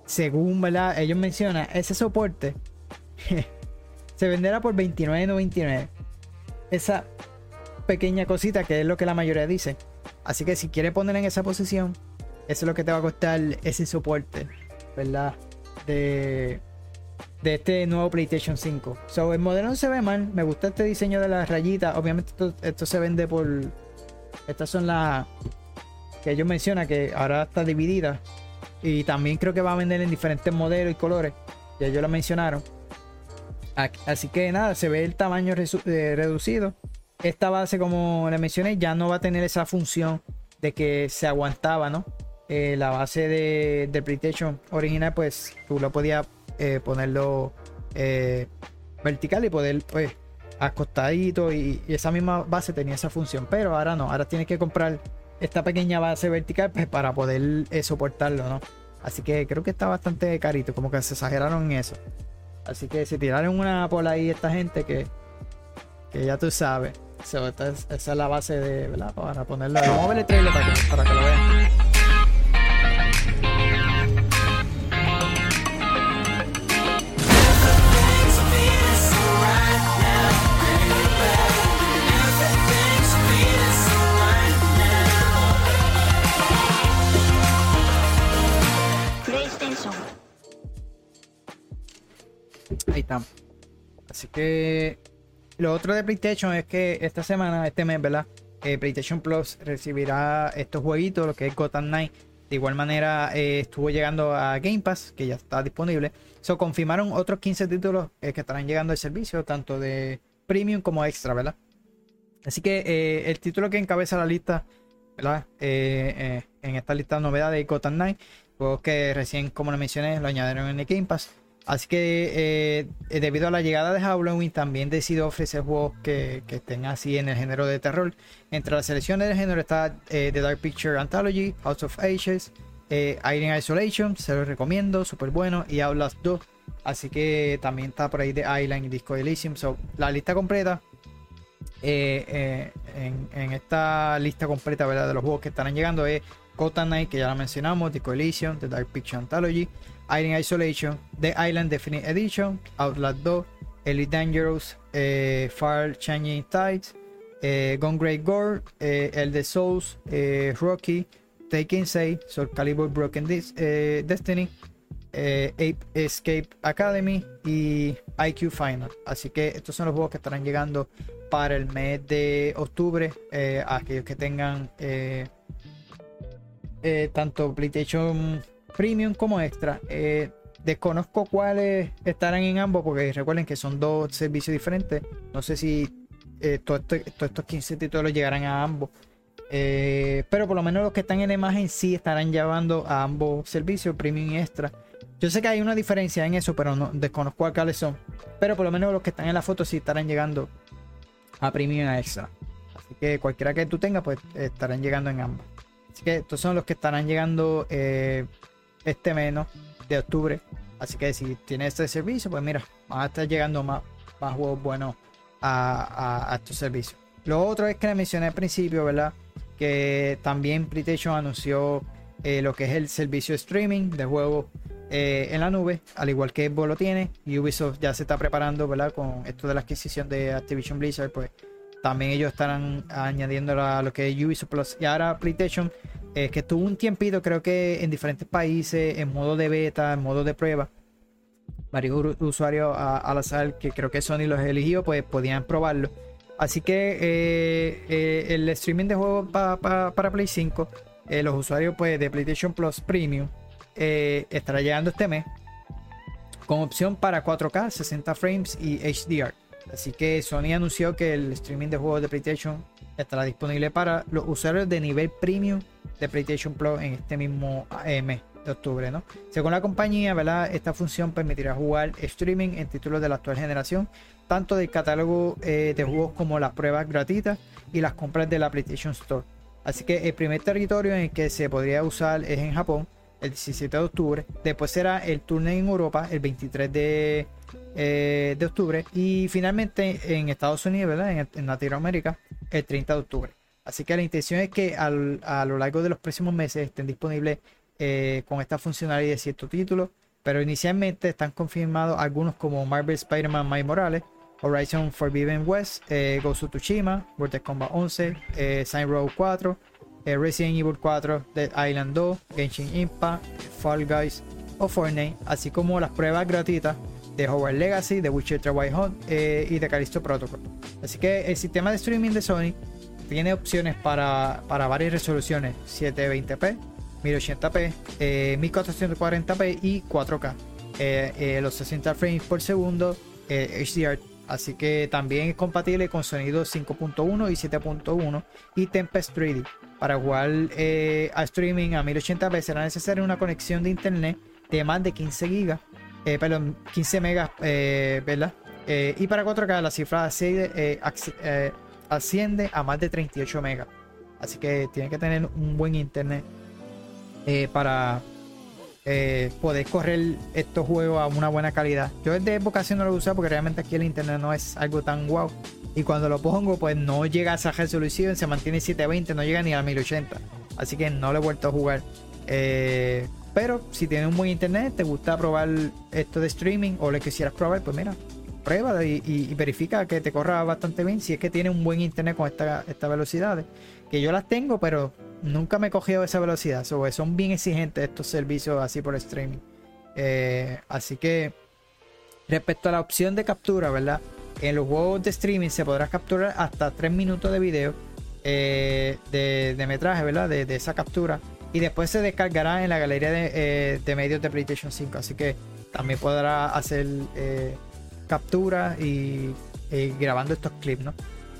Según, ¿verdad? Ellos mencionan, ese soporte se venderá por $29.99. Esa pequeña cosita que es lo que la mayoría dice. Así que si quieres poner en esa posición, eso es lo que te va a costar ese soporte, ¿verdad? De, de este nuevo PlayStation 5. So, el modelo no se ve mal. Me gusta este diseño de las rayitas. Obviamente esto, esto se vende por... Estas son las que ellos mencionan que ahora está dividida. Y también creo que va a vender en diferentes modelos y colores. Ya ellos lo mencionaron. Así que nada, se ve el tamaño eh, reducido. Esta base, como le mencioné, ya no va a tener esa función de que se aguantaba, ¿no? Eh, la base de, de PlayStation original, pues tú lo podías eh, ponerlo vertical y poder, pues, acostadito. Y, y esa misma base tenía esa función. Pero ahora no, ahora tienes que comprar esta pequeña base vertical pues, para poder eh, soportarlo, ¿no? Así que creo que está bastante carito, como que se exageraron en eso. Así que si tiraron una por ahí esta gente que, que ya tú sabes. So, es- esa es la base de, ¿verdad? Para ponerlo. Vamos a ver el trailer para para que lo vean. Así que lo otro de PlayStation es que esta semana, este mes, ¿verdad? Eh, PlayStation Plus recibirá estos jueguitos, lo que es Gotham Knight. De igual manera, eh, estuvo llegando a Game Pass, que ya está disponible. So, confirmaron otros 15 títulos eh, que estarán llegando al servicio, tanto de Premium como Extra, ¿verdad? Así que el título que encabeza la lista, ¿verdad? En esta lista de novedades de Gotham Knight, juegos que recién, como lo mencioné, lo añadieron en el Game Pass. Así que eh, debido a la llegada de Halloween también decidió ofrecer juegos que, que estén así en el género de terror. Entre las selecciones del género está eh, The Dark Picture Anthology, House of Ashes, eh, Iron Isolation, se los recomiendo, súper bueno, y Outlast 2. Así que también está por ahí de Island y Disco Elysium. So, la lista completa eh, en, esta lista completa ¿verdad? de los juegos que estarán llegando es Gotham Knight, que ya lo mencionamos, Disco Elysium, The Dark Picture Anthology, Iron Isolation, The Island Definite Edition, Outlast 2, Elite Dangerous, eh, Far Changing Tides, eh, Gone Great Gore, eh, Elder Souls, eh, Rocky, Taken 6, Soul Calibur Broken Dis- eh, Destiny, Ape Escape Academy y IQ Final. Así que estos son los juegos que estarán llegando para el mes de octubre. a aquellos que tengan tanto PlayStation Premium como Extra. Eh, desconozco cuáles estarán en ambos porque recuerden que son dos servicios diferentes. No sé si eh, esto- todos estos 15 títulos llegarán a ambos. Eh, pero por lo menos los que están en la imagen sí estarán llevando a ambos servicios, Premium y Extra. Yo sé que hay una diferencia en eso, pero no desconozco a cuáles son. Pero por lo menos los que están en la foto sí estarán llegando a Premium y a Extra. Así que cualquiera que tú tengas, pues estarán llegando en ambos. Así que estos son los que estarán llegando este mes ¿no? de octubre. Así que si tienes este servicio, pues mira, van a estar llegando más, juegos buenos a, a- a estos servicios. Lo otro es que le mencioné al principio, ¿verdad? Que también PlayStation anunció eh, lo que es el servicio streaming de juegos eh, en la nube, al igual que Xbox lo tiene. Ubisoft ya se está preparando, ¿verdad? Con esto de la adquisición de Activision Blizzard, pues también ellos estarán añadiendo a lo que es Ubisoft Plus. Y ahora PlayStation, eh, que estuvo un tiempito, creo que en diferentes países, en modo de beta, en modo de prueba. Varios usuarios a- al azar, que creo que Sony los eligió, pues podían probarlo. Así que eh, eh, el streaming de juegos pa- pa- para Play 5, eh, los usuarios pues, de PlayStation Plus Premium, estará llegando este mes con opción para 4K, 60 frames y HDR. Así que Sony anunció que el streaming de juegos de PlayStation estará disponible para los usuarios de nivel premium de PlayStation Plus en este mismo eh, mes de octubre. ¿no? Según la compañía, ¿verdad? esta función permitirá jugar streaming en títulos de la actual generación, tanto del catálogo eh, de juegos como las pruebas gratuitas y las compras de la PlayStation Store. Así que el primer territorio en el que se podría usar es en Japón, el 17 de octubre. Después será el turno en Europa, el 23 de, eh, de octubre. Y finalmente en Estados Unidos, ¿verdad? En, en Latinoamérica, el 30 de octubre. Así que la intención es que al- a lo largo de los próximos meses estén disponibles eh, con esta funcionalidad de ciertos títulos. Pero inicialmente están confirmados algunos como Marvel Spider-Man Miles Morales, Horizon Forbidden West, eh, Ghost of Tsushima, Mortal Kombat 11, eh, Saints Row 4, eh, Resident Evil 4, Dead Island 2, Genshin Impact, Fall Guys o Fortnite, así como las pruebas gratuitas de Hogwarts Legacy, The Witcher 3 White Hunt eh, y de Callisto Protocol. Así que el sistema de streaming de Sony tiene opciones para, para varias resoluciones, 720p, 1080p, eh, 1440p y 4K. Eh, eh, los 60 frames por segundo, eh, HDR. Así que también es compatible con sonido 5.1 y 7.1 y Tempest 3D. Para jugar eh, a streaming a 1080p será necesaria una conexión de internet de más de 15 gigas, eh, perdón, 15 megas, eh, ¿verdad? Eh, y para 4K la cifra asciende, eh, acc- eh, asciende a más de 38 megas. Así que tiene que tener un buen internet eh, para, eh, poder correr estos juegos a una buena calidad. Yo desde época no lo uso porque realmente aquí el internet no es algo tan guau. Y cuando lo pongo, pues no llega a esa resolución, se mantiene 720, no llega ni a 1080. Así que no lo he vuelto a jugar. Eh, pero si tienes un buen internet, te gusta probar esto de streaming o le quisieras probar, pues mira, prueba y, verifica que te corra bastante bien. Si es que tiene un buen internet con esta- estas velocidades. Que yo las tengo, pero nunca me he cogido esa velocidad. So, son bien exigentes estos servicios así por streaming. Eh, así que respecto a la opción de captura, ¿verdad? En los juegos de streaming se podrá capturar hasta 3 minutos de video eh, de, metraje, ¿verdad? De, de esa captura. Y después se descargará en la galería de, eh, de medios de PlayStation 5. Así que también podrá hacer eh, captura y, grabando estos clips, ¿no?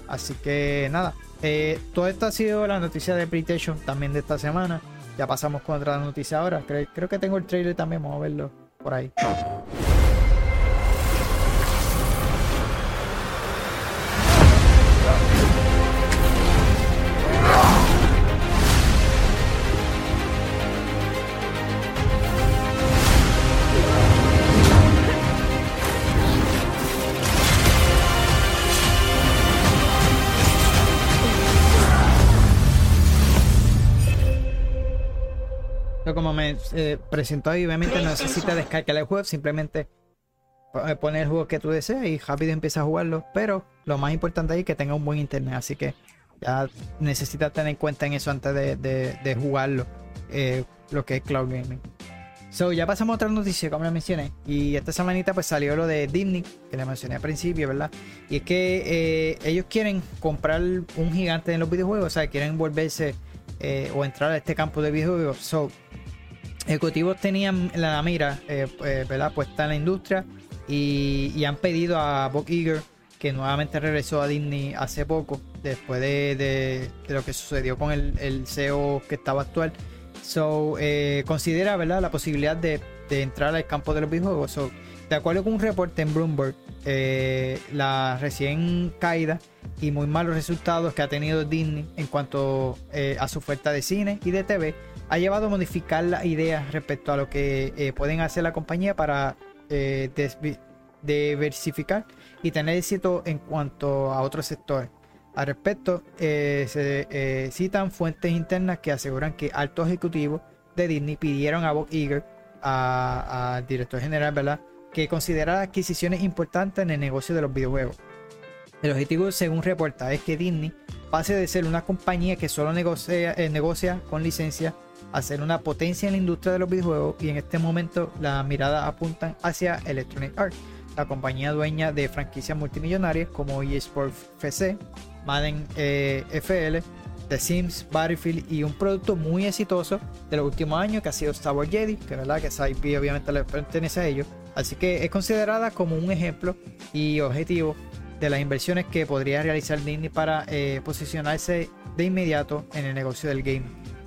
Así que nada, eh, todo esto ha sido la noticia de PlayStation también de esta semana. Ya pasamos con otra noticia ahora. Creo, creo que tengo el trailer también, vamos a verlo por ahí. Eh, presentó ahí, obviamente no necesita descargar el juego, simplemente eh, poner el juego que tú deseas y rápido empieza a jugarlo. Pero lo más importante ahí es que tenga un buen internet, así que ya necesitas tener en cuenta en eso antes de, de- jugarlo, eh, lo que es cloud gaming. So, ya pasamos a otra noticia, como ya mencioné. Y esta semanita pues salió lo de Disney, que le mencioné al principio, ¿verdad? Y es que eh, ellos quieren comprar un gigante en los videojuegos, o sea, quieren volverse o entrar a este campo de videojuegos. So, ejecutivos tenían la mira eh, eh, puesta en la industria y, han pedido a Bob Iger, que nuevamente regresó a Disney hace poco, después de, lo que sucedió con el, el CEO que estaba actual. So, eh, considera ¿verdad? la posibilidad de, de entrar al campo de los videojuegos. So, de acuerdo con un reporte en Bloomberg, eh, la recién caída y muy malos resultados que ha tenido Disney en cuanto eh, a su oferta de cine y de TV ha llevado a modificar las ideas respecto a lo que eh, pueden hacer la compañía para diversificar y tener éxito en cuanto a otros sectores. Al respecto, se citan fuentes internas que aseguran que altos ejecutivos de Disney pidieron a Bob Iger, al director general, ¿verdad? Que considerara adquisiciones importantes en el negocio de los videojuegos. El objetivo, según reporta, es que Disney pase de ser una compañía que solo negocia, eh, negocia con licencia a ser una potencia en la industria de los videojuegos y en este momento las miradas apuntan hacia Electronic Arts, la compañía dueña de franquicias multimillonarias como eSports FC, Madden eh, FL, The Sims, Battlefield y un producto muy exitoso de los últimos años que ha sido Star Wars Jedi, que verdad que esa IP obviamente le pertenece a ellos, así que es considerada como un ejemplo y objetivo de las inversiones que podría realizar Disney para eh, posicionarse de inmediato en el negocio del game.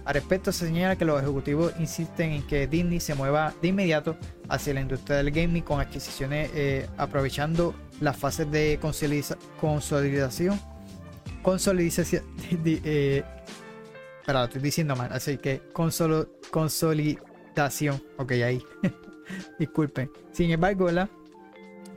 Al respecto se señala que los ejecutivos insisten en que Disney se mueva de inmediato hacia la industria del gaming con adquisiciones eh, aprovechando las fases de consolida- consolidación consolidación eh, lo estoy diciendo mal así que consolo- consolidación ok ahí disculpen sin embargo ¿verdad?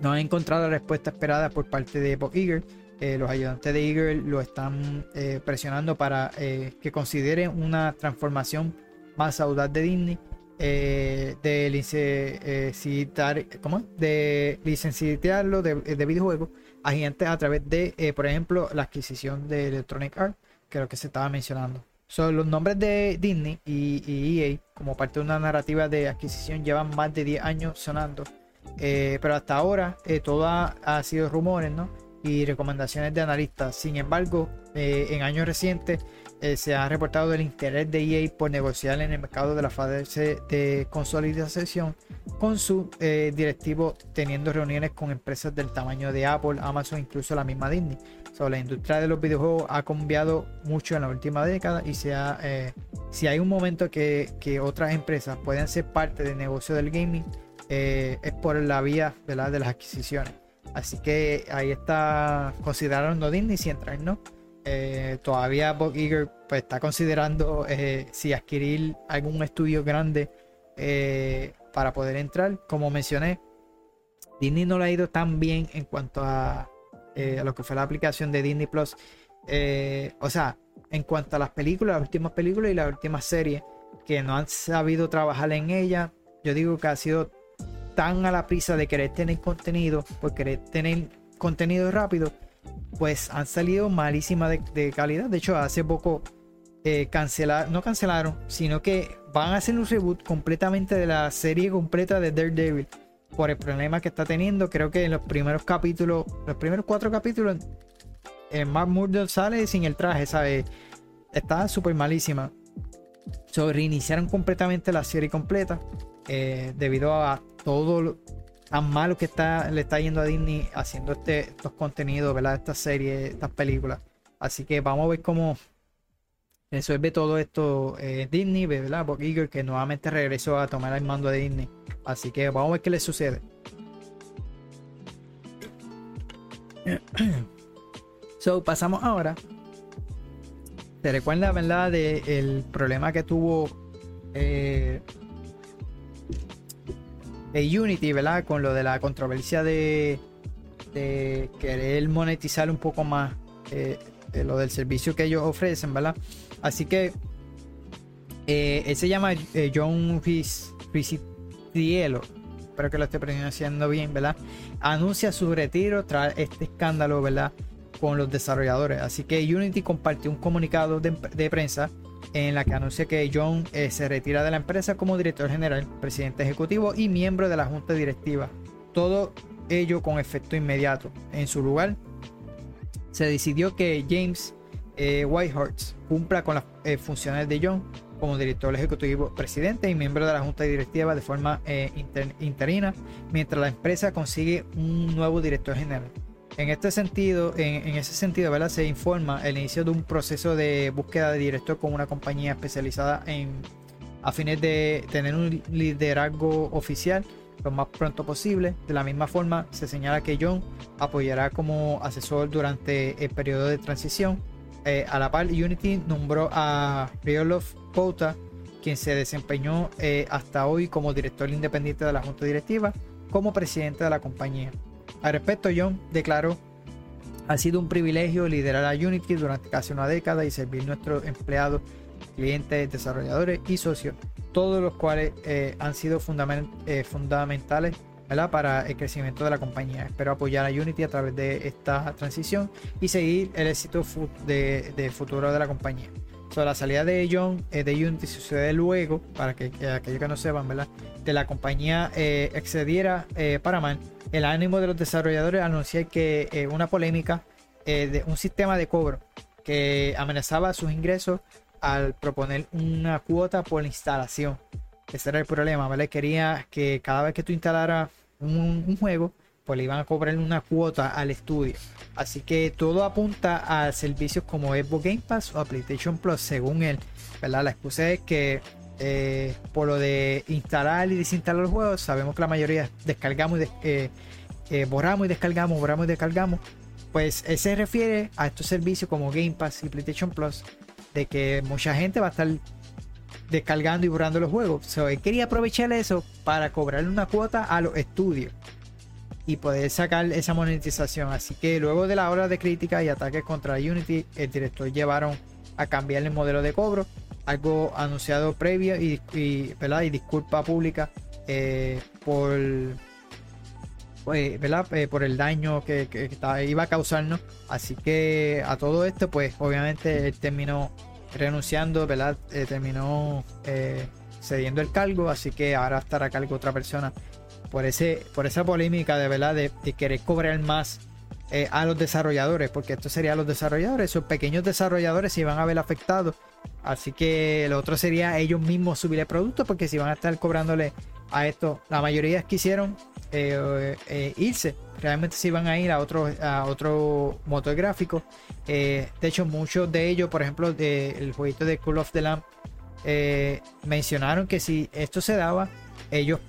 no han encontrado la respuesta esperada por parte de Bob Iger. Eh, los ayudantes de Iger lo están eh, presionando para eh, que considere una transformación más audaz de Disney. de, lice- citar- ¿cómo de licenciarlo de, de videojuegos a gigantes a través de, eh, por ejemplo, la adquisición de Electronic Arts, que es lo que se estaba mencionando. Son los nombres de Disney y, EA, como parte de una narrativa de adquisición, llevan más de 10 años sonando. Eh, pero hasta ahora eh, todo ha, ha sido rumores ¿no? y recomendaciones de analistas. Sin embargo, eh, en años recientes eh, se ha reportado el interés de EA por negociar en el mercado de la fase de consolidación con su eh, directivo, teniendo reuniones con empresas del tamaño de Apple, Amazon, incluso la misma Disney. So, la industria de los videojuegos ha cambiado mucho en la última década y se ha, eh, si hay un momento que, que otras empresas pueden ser parte del negocio del gaming, es por la vía de las adquisiciones. Así que ahí está considerando Disney si entrar, ¿no? Eh, todavía Bob Iger pues, está considerando eh, si adquirir algún estudio grande eh, para poder entrar. Como mencioné, Disney no le ha ido tan bien en cuanto a, a lo que fue la aplicación de Disney Plus. O sea, en cuanto a las películas, las últimas películas y las últimas series que no han sabido trabajar en ella, yo digo que ha sido tan a la prisa de querer tener contenido, por querer tener contenido rápido, pues han salido malísimas de, calidad. De hecho, hace poco eh, cancelaron, no cancelaron, sino que van a hacer un reboot completamente de la serie completa de Daredevil por el problema que está teniendo. Creo que en los primeros capítulos, los primeros cuatro capítulos, eh, Mark Murdock sale sin el traje, ¿sabes? Está súper malísima. So, reiniciaron completamente la serie completa eh, debido a todo lo tan malo que está, le está yendo a Disney haciendo este, estos contenidos, ¿verdad? Estas series, estas películas. Así que vamos a ver cómo resuelve todo esto eh, Disney, ¿verdad? Bob que nuevamente regresó a tomar el mando de Disney. Así que vamos a ver qué le sucede. So, pasamos ahora. ¿Te recuerda, verdad, del problema que tuvo eh, de Unity, ¿verdad? Con lo de la controversia de, de querer monetizar un poco más eh, lo del servicio que ellos ofrecen, ¿verdad? Así que eh, él se llama eh, John Ricciello, espero que lo esté pronunciando bien, ¿verdad? Anuncia su retiro tras este escándalo, ¿verdad? Con los desarrolladores. Así que Unity compartió un comunicado de, prensa en la que anuncia que John eh, se retira de la empresa como director general, presidente ejecutivo y miembro de la junta directiva. Todo ello con efecto inmediato. En su lugar, se decidió que James eh, Whitehurst cumpla con las eh, funciones de John como director ejecutivo, presidente y miembro de la junta directiva de forma eh, inter- interina, mientras la empresa consigue un nuevo director general. En este sentido, en, en ese sentido, ¿verdad? se informa el inicio de un proceso de búsqueda de director con una compañía especializada en a fines de tener un liderazgo oficial lo más pronto posible. De la misma forma, se señala que John apoyará como asesor durante el periodo de transición. Eh, a la par, Unity nombró a Ryolof Pouta, quien se desempeñó eh, hasta hoy como director independiente de la junta directiva, como presidente de la compañía. Al respecto, John declaró, ha sido un privilegio liderar a Unity durante casi una década y servir a nuestros empleados, clientes, desarrolladores y socios, todos los cuales eh, han sido fundament- eh, fundamentales para el crecimiento de la compañía. Espero apoyar a Unity a través de esta transición y seguir el éxito de, futuro de la compañía. So, la salida de John eh, de Unity sucede luego, para que, que aquellos que no sepan, ¿verdad? de la compañía excediera eh, Paramount, el ánimo de los desarrolladores anunciar que eh, una polémica eh, de un sistema de cobro que amenazaba sus ingresos al proponer una cuota por instalación. Ese era el problema, ¿vale? Quería que cada vez que tú instalaras un, juego, pues le iban a cobrar una cuota al estudio. Así que todo apunta a servicios como Xbox Game Pass o PlayStation Plus, según él, ¿verdad? La excusa es que eh, por lo de instalar y desinstalar los juegos, sabemos que la mayoría descargamos y eh, eh, borramos y descargamos, borramos y descargamos. Pues se refiere a estos servicios como Game Pass y PlayStation Plus, de que mucha gente va a estar descargando y borrando los juegos. So, él quería aprovechar eso para cobrarle una cuota a los estudios y poder sacar esa monetización. Así que luego de la hora de crítica y ataques contra Unity, el director llevaron a cambiar el modelo de cobro, algo anunciado previo y, y, y disculpa pública eh, por, ¿verdad? Eh, por el daño que, que- iba a causarnos. Así que a todo esto, pues obviamente él terminó renunciando, ¿verdad? Eh, terminó eh, cediendo el cargo, así que ahora estará a cargo otra persona por ese por esa polémica de verdad de, querer cobrar más eh, a los desarrolladores, porque esto sería a los desarrolladores, esos pequeños desarrolladores se iban a ver afectados, así que lo otro sería ellos mismos subir el producto, porque si van a estar cobrándole a esto, la mayoría quisieron eh, eh, irse, realmente se iban a ir a otro, a otro motor gráfico, Eh, de hecho muchos de ellos, por ejemplo, del jueguito de Call of the Lamb, eh, mencionaron que si esto se daba, ellos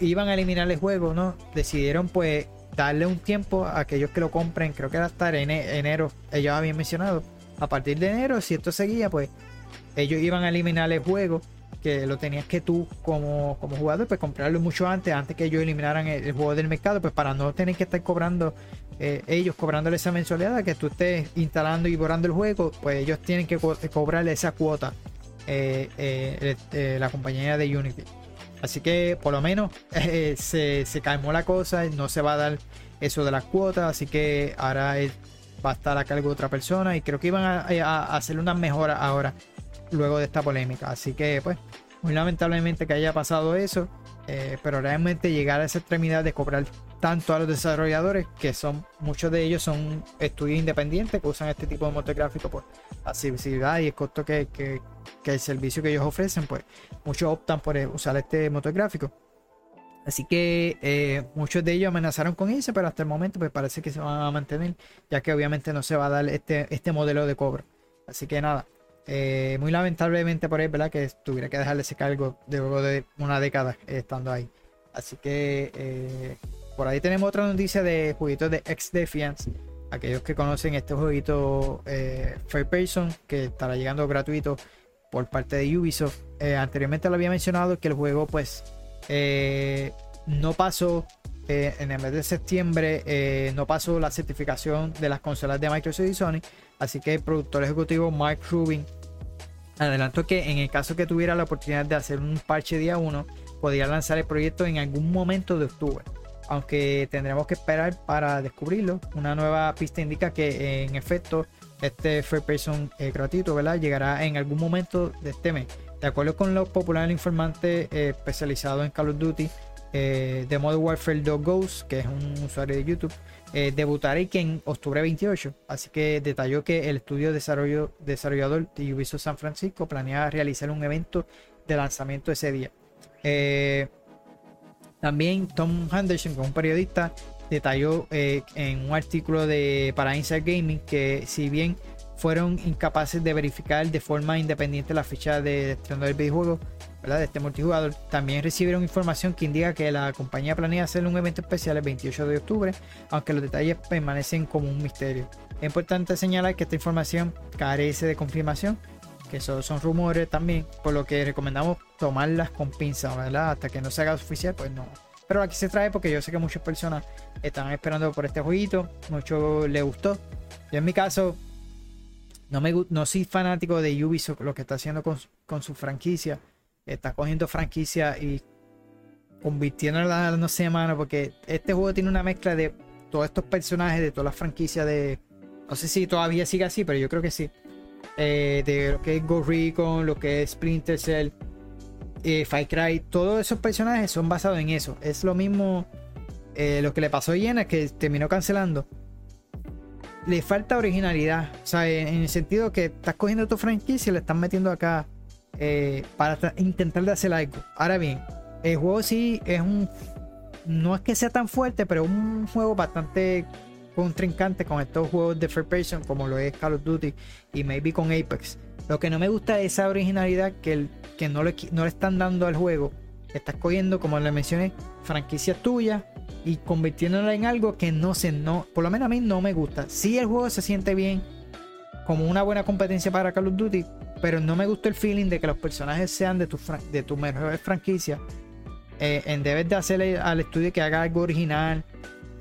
iban a eliminar el juego, ¿no? Decidieron pues darle un tiempo a aquellos que lo compren, creo que era hasta ene- enero, ellos habían mencionado. A partir de enero, si esto seguía, pues ellos iban a eliminar el juego, que lo tenías que tú como, como jugador, pues comprarlo mucho antes, antes que ellos eliminaran el, juego del mercado, pues para no tener que estar cobrando, eh, ellos cobrándole esa mensualidad, que tú estés instalando y borrando el juego, pues ellos tienen que co- cobrarle esa cuota, eh, eh, eh, la compañía de Unity. Así que por lo menos eh, se, se calmó la cosa, no se va a dar eso de las cuotas, así que ahora va a estar a cargo de otra persona y creo que iban a, a- a hacer unas mejoras ahora, luego de esta polémica. Así que pues, muy lamentablemente que haya pasado eso, eh, pero realmente llegar a esa extremidad de cobrar tanto a los desarrolladores, que son muchos de ellos son estudios independientes que usan este tipo de motor gráfico por la accesibilidad y el costo que, que- que el servicio que ellos ofrecen, pues muchos optan por eh, usar este motor gráfico. Así que eh, muchos de ellos amenazaron con irse, pero hasta el momento pues parece que se van a mantener, ya que obviamente no se va a dar este, este modelo de cobro. Así que nada, eh, muy lamentablemente por él, ¿verdad? Que tuviera que dejarle ese cargo de luego de una década eh, estando ahí. Así que eh, por ahí tenemos otra noticia de jueguitos de X Defiance. Aquellos que conocen este jueguito Fair Person, que estará llegando gratuito por parte de Ubisoft. Anteriormente lo había mencionado que el juego pues no pasó eh, en el mes de septiembre, eh, no pasó la certificación de las consolas de Microsoft y Sony. Así que el productor ejecutivo Mike Rubin adelantó que en el caso que tuviera la oportunidad de hacer un parche día 1, podría lanzar el proyecto en algún momento de octubre. Aunque tendremos que esperar para descubrirlo. Una nueva pista indica que en efecto este Fair Person eh, gratuito ¿verdad? llegará en algún momento de este mes. De acuerdo con los populares informantes eh, especializados en Call of Duty, eh, de Modern Warfare 2 Ghost, que es un usuario de YouTube, eh, debutará en octubre 28. Así que detalló que el estudio desarrollo, desarrollador de Ubisoft San Francisco planea realizar un evento de lanzamiento ese día. Eh, también Tom Henderson, que es un periodista, detalló eh, en un artículo de para Inside Gaming que si bien fueron incapaces de verificar de forma independiente la fecha de estreno del videojuego, de este multijugador, también recibieron información que indica que la compañía planea hacer un evento especial el 28 de octubre, aunque los detalles permanecen como un misterio. Es importante señalar que esta información carece de confirmación, que solo son rumores también, por lo que recomendamos tomarlas con pinzas, ¿verdad? Hasta que no se haga oficial, pues no. Pero aquí se trae porque yo sé que muchas personas están esperando por este jueguito, mucho les gustó. Yo en mi caso, no, me, no soy fanático de Ubisoft, lo que está haciendo con, con su franquicia. Está cogiendo franquicia y convirtiéndola, no sé, mano, porque este juego tiene una mezcla de todos estos personajes, de todas las franquicias de... No sé si todavía sigue así, pero yo creo que sí. Eh, de lo que es Ghost Recon, lo que es Splinter Cell, eh, Far Cry, todos esos personajes son basados en eso. Es lo mismo eh, lo que le pasó a Yena, que terminó cancelando. Le falta originalidad. O sea, en, en el sentido que estás cogiendo tu franquicia y le estás metiendo acá eh, para intentar de hacer algo. Ahora bien, el juego sí es un. No es que sea tan fuerte, pero es un juego bastante contrincante con estos juegos de first person como lo es Call of Duty y maybe con Apex. Lo que no me gusta es esa originalidad que, el- que no, le, no le están dando al juego. Estás cogiendo, como le mencioné, franquicias tuyas y convirtiéndola en algo que no sé, no, por lo menos a mí no me gusta. Sí, el juego se siente bien como una buena competencia para Call of Duty, pero no me gusta el feeling de que los personajes sean de tu, de tu mejor franquicia. Eh, en vez de hacerle al estudio que haga algo original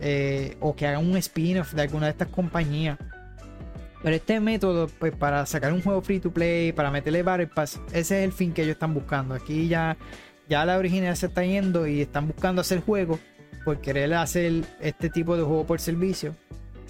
eh, o que haga un spin-off de alguna de estas compañías. Pero este método, pues para sacar un juego free to play, para meterle Battle Pass, ese es el fin que ellos están buscando. Aquí ya, ya la original se está yendo y están buscando hacer juegos por querer hacer este tipo de juego por servicio.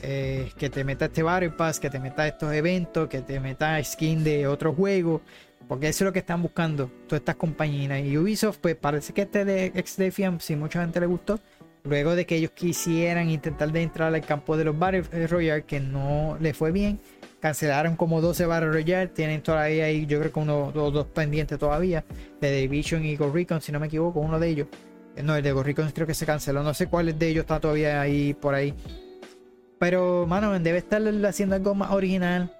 Eh, que te meta este Battle Pass, que te meta estos eventos, que te meta skin de otros juegos. Porque eso es lo que están buscando todas estas compañías. Y Ubisoft, pues parece que este de XDefiant, si mucha gente le gustó, luego de que ellos quisieran intentar de entrar al campo de los Battle Royale, que no le fue bien, cancelaron como 12 Battle Royale, tienen todavía ahí, yo creo que uno o dos pendientes todavía, de Division y Recon, si no me equivoco, uno de ellos. Eh, No, el de Ghost Recon creo que se canceló, no sé cuál de ellos está todavía ahí por ahí. Pero, mano, debe estar haciendo algo más original.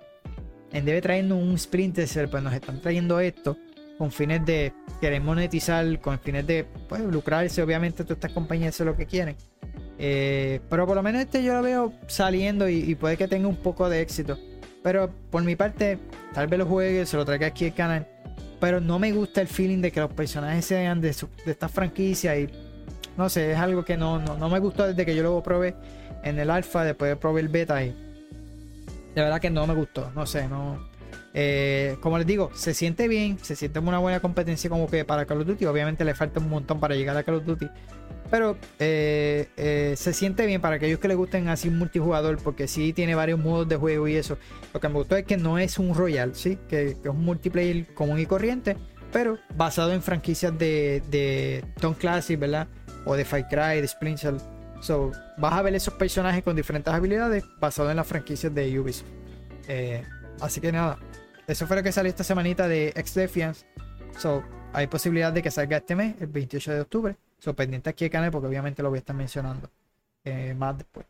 En debe trayendo un Splinter Cell, pues nos están trayendo esto con fines de querer monetizar, con fines de pues, lucrarse. Obviamente, todas estas compañías hacen lo que quieren. Eh, pero por lo menos este yo lo veo saliendo y, y puede que tenga un poco de éxito. Pero por mi parte, tal vez lo juegue, se lo traiga aquí al canal. pero no me gusta el feeling de que los personajes sean de, su- de esta franquicia y no sé, es algo que no, no, no me gustó desde que yo lo probé en el alfa, después probé el beta y de verdad que no me gustó, no sé, no. eh, como les digo, se siente bien, se siente una buena competencia como que para Call of Duty, obviamente le falta un montón para llegar a Call of Duty, pero eh, eh, se siente bien para aquellos que les gusten así multijugador, porque sí tiene varios modos de juego y eso. Lo que me gustó es que no es un Royal, sí, que, es un multiplayer común y corriente, pero basado en franquicias de, de Tom Classic, ¿verdad? O de Far Cry, de Splinter. So, vas a ver esos personajes con diferentes habilidades basados en las franquicias de Ubisoft. Eh, así que nada, eso fue lo que salió esta semanita de Ex Defiance. So, hay posibilidad de que salga este mes, el 28 de octubre. So, pendiente aquí al canal porque obviamente lo voy a estar mencionando eh, más después.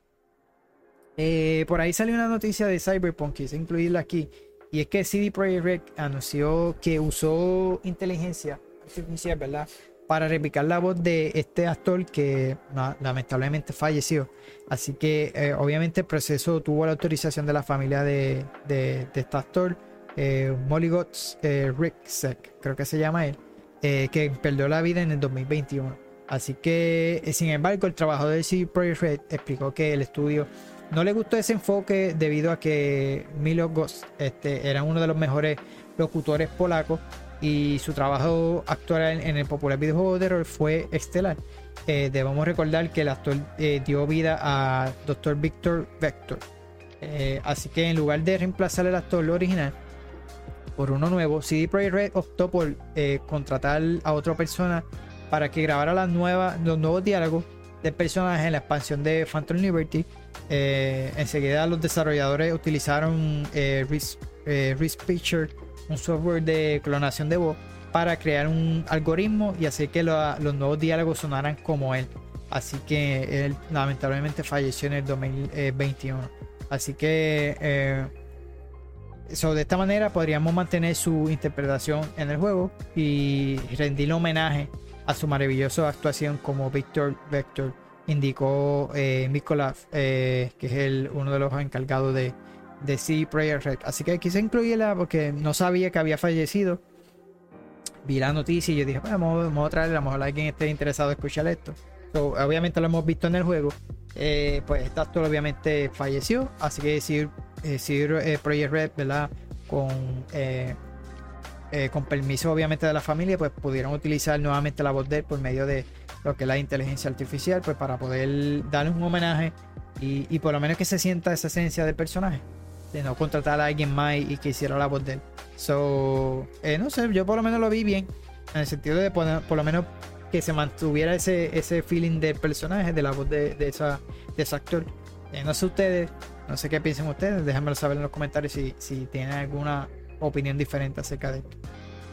Eh, por ahí salió una noticia de Cyberpunk, quise incluirla aquí. Y es que CD Projekt Red anunció que usó inteligencia artificial, ¿verdad? Para replicar la voz de este actor que lamentablemente falleció. Así que eh, obviamente el proceso tuvo la autorización de la familia de, de- este actor, eh, Molly Gotts eh, creo que se llama él, eh, que perdió la vida en el 2021. Así que, eh, sin embargo, el trabajador de CD Projekt Red explicó que el estudio no le gustó ese enfoque debido a que Milo Goss este, era uno de los mejores locutores polacos y su trabajo actual en, el popular videojuego de terror fue estelar. Eh, debemos recordar que el actor eh, dio vida a Dr. Victor Vector. Eh, así que en lugar de reemplazar el actor original por uno nuevo, CD Projekt Red optó por contratar a otra persona para que grabara las nuevas, los nuevos diálogos del personaje en la expansión de Phantom Liberty. Enseguida los desarrolladores utilizaron Ris- eh, Rispitcher, un software de clonación de voz, para crear un algoritmo y hacer que lo- los nuevos diálogos sonaran como él. Así que él lamentablemente falleció en el 2021. Así que eh, de esta manera podríamos mantener su interpretación en el juego y rendirle homenaje a su maravillosa actuación como Victor Vector, indicó eh, Mikolav, eh, que es el, uno de los encargados de, de CD Projekt Red. Así que quise incluirla porque no sabía que había fallecido. Vi la noticia y yo dije, "Bueno, vamos, a traerla, a lo mejor alguien esté interesado en escuchar esto. So, obviamente lo hemos visto en el juego. Eh, pues este actor obviamente falleció, así que decir, decir eh, Project Red, ¿verdad? Con, eh, eh, con permiso obviamente de la familia, pues pudieron utilizar nuevamente la voz de él por medio de lo que es la inteligencia artificial, pues para poder darle un homenaje y por lo menos que se sienta esa esencia del personaje, de no contratar a alguien más y que hiciera la voz de él. So, eh, no sé, yo por lo menos lo vi bien, en el sentido de poner, por lo menos que se mantuviera ese, ese feeling del personaje, de la voz de, de esa, de ese actor. Eh, no sé ustedes, no sé qué piensen ustedes, déjenmelo saber en los comentarios si, si tienen alguna opinión diferente acerca de esto.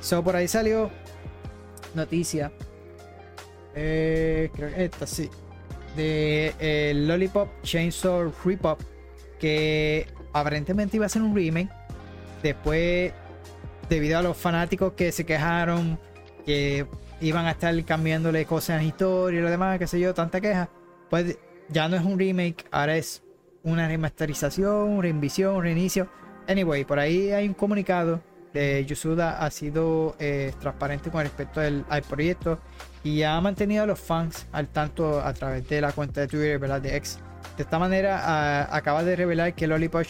So, por ahí salió noticia, eh, creo que esta sí, de eh, Lollipop Chainsaw Repop, que aparentemente iba a ser un remake. Después, debido a los fanáticos que se quejaron, que iban a estar cambiándole cosas en historia y lo demás, qué sé yo, tanta queja, pues ya no es un remake, ahora es una remasterización, reinvisión, reinicio. Anyway, por ahí hay un comunicado de Yusuda ha sido eh, transparente con respecto al, al proyecto y ha mantenido a los fans al tanto a través de la cuenta de Twitter, ¿verdad? De X. De esta manera, a- acaba de revelar que Lollipop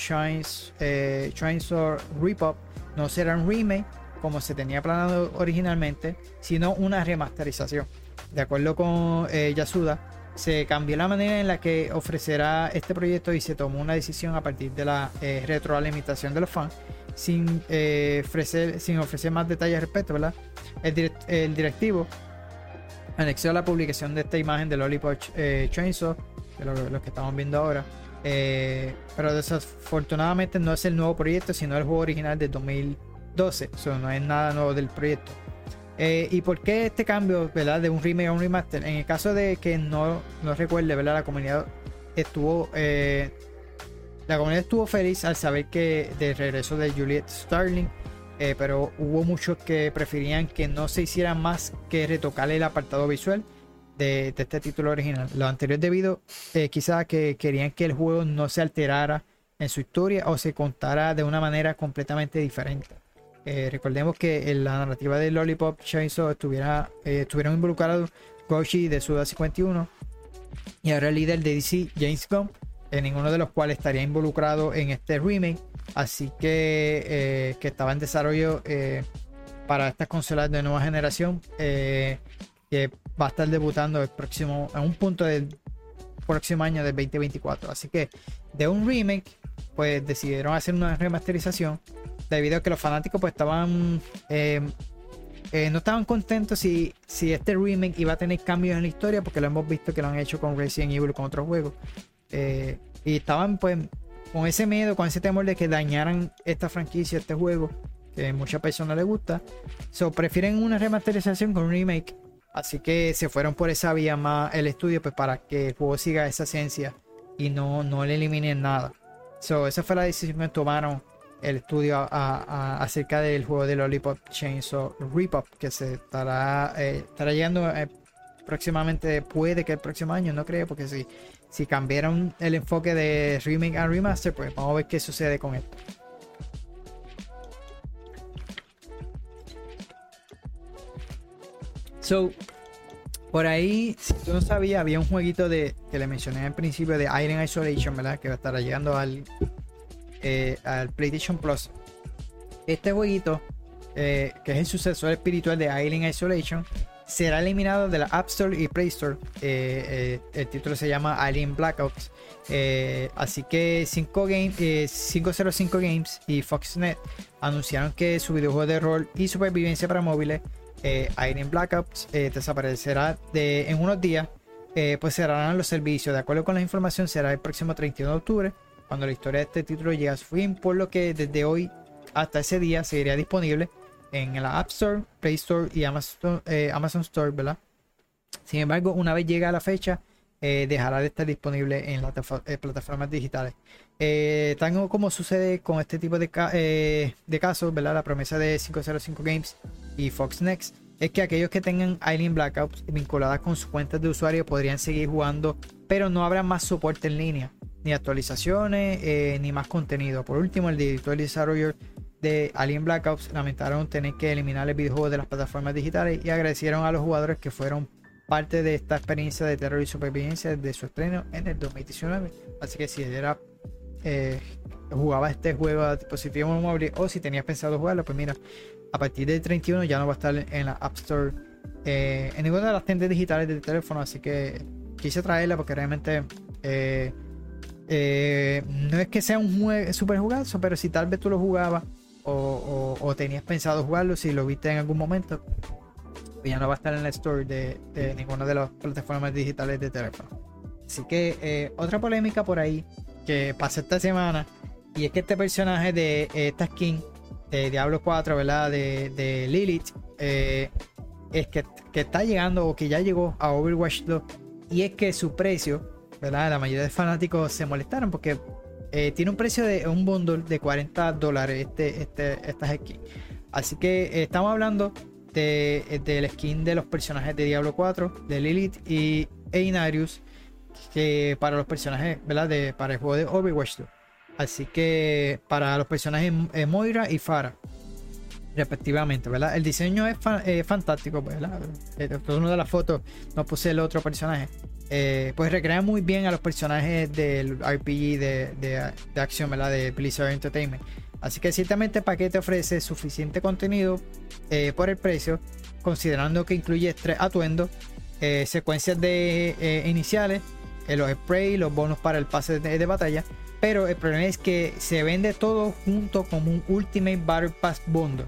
eh, Chainsaw Repop no será un remake como se tenía planeado originalmente, sino una remasterización. De acuerdo con eh, Yasuda, se cambió la manera en la que ofrecerá este proyecto y se tomó una decisión a partir de la eh, retroalimentación de los fans sin, eh, ofrecer, sin ofrecer más detalles al respecto, ¿verdad? El, el directivo anexó la publicación de esta imagen de Lollipop eh, Chainsaw, de lo, lo que estamos viendo ahora. Eh, pero desafortunadamente no es el nuevo proyecto, sino el juego original de 2012. Eso no es nada nuevo del proyecto. Eh, ¿Y por qué este cambio, verdad, de un remake a un remaster? En el caso de que no, no recuerde, ¿verdad? La comunidad estuvo, eh, la comunidad estuvo feliz al saber que del regreso de Juliet Starling, eh, pero hubo muchos que preferían que no se hiciera más que retocar el apartado visual de, este título original. Lo anterior debido eh, quizás que querían que el juego no se alterara en su historia o se contara de una manera completamente diferente. Eh, recordemos que en la narrativa de Lollipop Chainsaw estuviera, eh, estuvieron involucrados Goshi de Suda 51 y ahora el líder de DC, James Gunn, en ninguno de los cuales estaría involucrado en este remake. Así que, eh, que estaba en desarrollo eh, para estas consolas de nueva generación. eh, que va a estar debutando el próximo, en un punto del próximo año del 2024. Así que de un remake, pues decidieron hacer una remasterización. Debido a que los fanáticos pues estaban eh, eh, no estaban contentos si, si este remake iba a tener cambios en la historia, porque lo hemos visto que lo han hecho con Resident Evil y con otros juegos. Eh, y estaban pues con ese miedo, con ese temor de que dañaran esta franquicia, este juego, que a muchas personas les gusta. So, prefieren una remasterización con un remake. Así que se fueron por esa vía más el estudio pues para que el juego siga esa esencia y no, no le eliminen nada. So, esa fue la decisión que tomaron el estudio acerca del juego de Lollipop Chainsaw Repop que se estará, eh, estará llegando eh, próximamente, puede que el próximo año, no creo, porque si, si cambiaron el enfoque de remake a remaster, pues vamos a ver qué sucede con esto. So, por ahí, si tú no sabías, había un jueguito de que le mencioné al principio de Iron Isolation, ¿verdad? Que estará llegando al, eh, al PlayStation Plus. Este jueguito, eh, que es el sucesor espiritual de Alien Isolation, será eliminado de la App Store y Play Store. Eh, eh, el título se llama Alien Blackouts. Así que 5 game, eh, 505 Games y Foxnet anunciaron que su videojuego de rol y supervivencia para móviles, eh, Alien Blackouts, eh, desaparecerá de, en unos días. Eh, pues cerrarán los servicios. De acuerdo con la información, será el próximo 31 de octubre cuando la historia de este título llegue a su fin, por lo que desde hoy hasta ese día seguiría disponible en la App Store, Play Store y Amazon, eh, Amazon Store, ¿verdad? Sin embargo, una vez llega la fecha, eh, dejará de estar disponible en las eh, plataformas digitales. Eh, tan como sucede con este tipo de, eh, casos, ¿verdad? La promesa de 505 Games y Fox Next es que aquellos que tengan Alien Blackouts vinculadas con sus cuentas de usuario podrían seguir jugando, pero no habrá más soporte en línea, ni actualizaciones, eh, ni más contenido. Por último, el director y desarrollador de Alien Blackouts lamentaron tener que eliminar el videojuego de las plataformas digitales y agradecieron a los jugadores que fueron parte de esta experiencia de terror y supervivencia desde su estreno en el 2019. Así que si era eh, jugaba este juego a dispositivo móvil o si tenías pensado jugarlo, pues mira, a partir del 31 ya no va a estar en la App Store, eh, en ninguna de las tiendas digitales del teléfono. Así que quise traerla porque realmente eh, eh, no es que sea un jue- super jugazo, pero si tal vez tú lo jugabas o tenías pensado jugarlo, si lo viste en algún momento, pues ya no va a estar en la store de, ninguna de las plataformas digitales de teléfono. Así que eh, otra polémica por ahí que pasó esta semana y es que este personaje de eh, esta skin de Diablo 4, ¿verdad? De, Lilith, eh, es que, está llegando o que ya llegó a Overwatch 2 y es que su precio, ¿verdad? La mayoría de fanáticos se molestaron porque tiene un precio de un bundle de 40 dólares este, este, esta skin. Así que estamos hablando de, eh, del skin de los personajes de Diablo 4, de Lilith y Einarius, que para los personajes, ¿verdad? De, para el juego de Overwatch 2. Así que para los personajes eh, Moira y Farah, respectivamente, ¿verdad? El diseño es eh, fantástico, ¿verdad? Eh, Esto es una de las fotos, no puse el otro personaje. Pues recrea muy bien a los personajes del RPG de, de, de acción, ¿verdad? De Blizzard Entertainment. Así que ciertamente el paquete ofrece suficiente contenido eh, por el precio, considerando que incluye tres atuendos, eh, secuencias de eh, iniciales, los sprays, los bonos para el pase de, batalla. Pero el problema es que se vende todo junto como un Ultimate Battle Pass Bundle,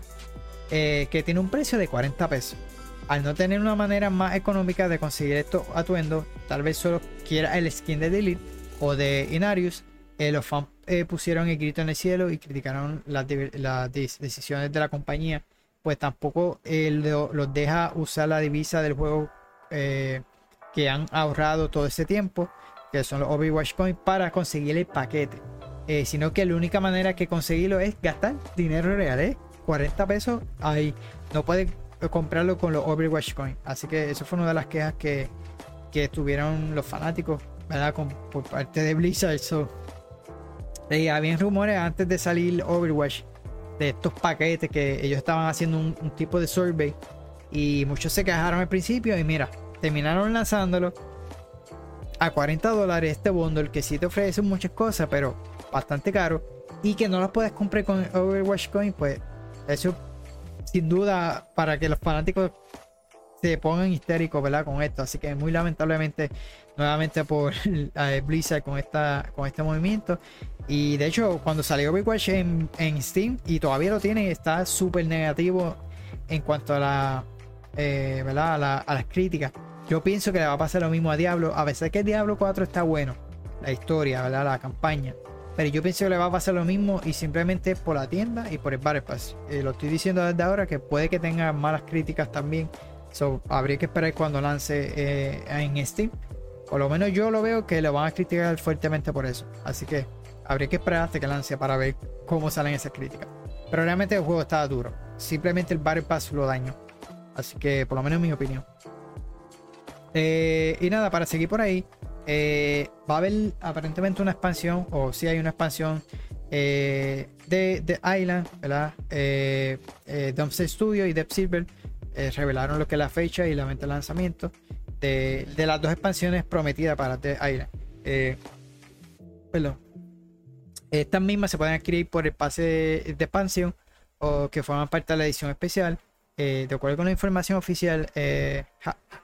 que tiene un precio de 40 pesos. Al no tener una manera más económica de conseguir estos atuendos, tal vez solo quiera el skin de Delete o de Inarius. eh, los fans eh, pusieron el grito en el cielo y criticaron las, decisiones de la compañía, pues tampoco eh, lo- los deja usar la divisa del juego eh, que han ahorrado todo ese tiempo, que son los Overwatch Coins, para conseguir el paquete. Sino que la única manera que conseguirlo es gastar dinero real, ¿eh? 40 pesos ahí. No puedes comprarlo con los Overwatch Coins. Así que eso fue una de las quejas que, que tuvieron los fanáticos, ¿verdad? Por parte de Blizzard. So, eh, habían rumores antes de salir Overwatch de estos paquetes que ellos estaban haciendo un, tipo de survey y muchos se quejaron al principio y mira, terminaron lanzándolo a 40 dólares este bundle que sí te ofrece muchas cosas, pero bastante caro y que no las puedes comprar con Overwatch Coin, pues eso sin duda para que los fanáticos se pongan histéricos, ¿verdad? Con esto. Así que muy lamentablemente, nuevamente por Blizzard con, esta, con este movimiento. Y de hecho, cuando salió Overwatch en, en Steam y todavía lo tienen, está súper negativo en cuanto a la, eh, ¿verdad? A, la- a las críticas. Yo pienso que le va a pasar lo mismo a Diablo. A veces que Diablo 4 está bueno, la historia, ¿verdad? La campaña. Pero yo pienso que le va a pasar lo mismo y simplemente por la tienda y por el Battle. Eh, lo estoy diciendo desde ahora que puede que tenga malas críticas también. So, habría que esperar cuando lance eh, en Steam. Por lo menos yo lo veo que lo van a criticar fuertemente por eso. Así que habría que esperar hasta que lance para ver cómo salen esas críticas. Pero realmente el juego estaba duro. Simplemente el Battle Pass lo dañó. Así que por lo menos en mi opinión. Eh, y nada, para seguir por ahí, eh, va a haber aparentemente una expansión, o si hay una expansión eh, de, de Island, ¿verdad? Eh, Dumpster Studio y Deep Silver revelaron lo que es la fecha y la venta de lanzamiento de, de las dos expansiones prometidas para The Island. Perdón. Estas mismas se pueden adquirir por el pase de, expansión o que forman parte de la edición especial. Eh, de acuerdo con la información oficial, eh,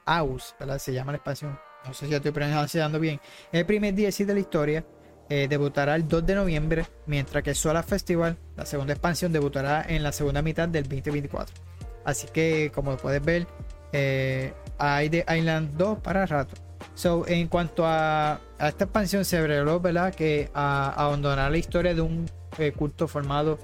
House. Se llama la expansión. No sé si estoy pronunciando bien. El primer DLC de la historia eh, debutará el 2 de noviembre, mientras que Solar Festival, la segunda expansión, debutará en la segunda mitad del 2024. Así que, como puedes ver, hay de Island 2 para rato. So, en cuanto a, a esta expansión, se reveló ¿verdad? que a, abandonará la historia de un eh, culto formado,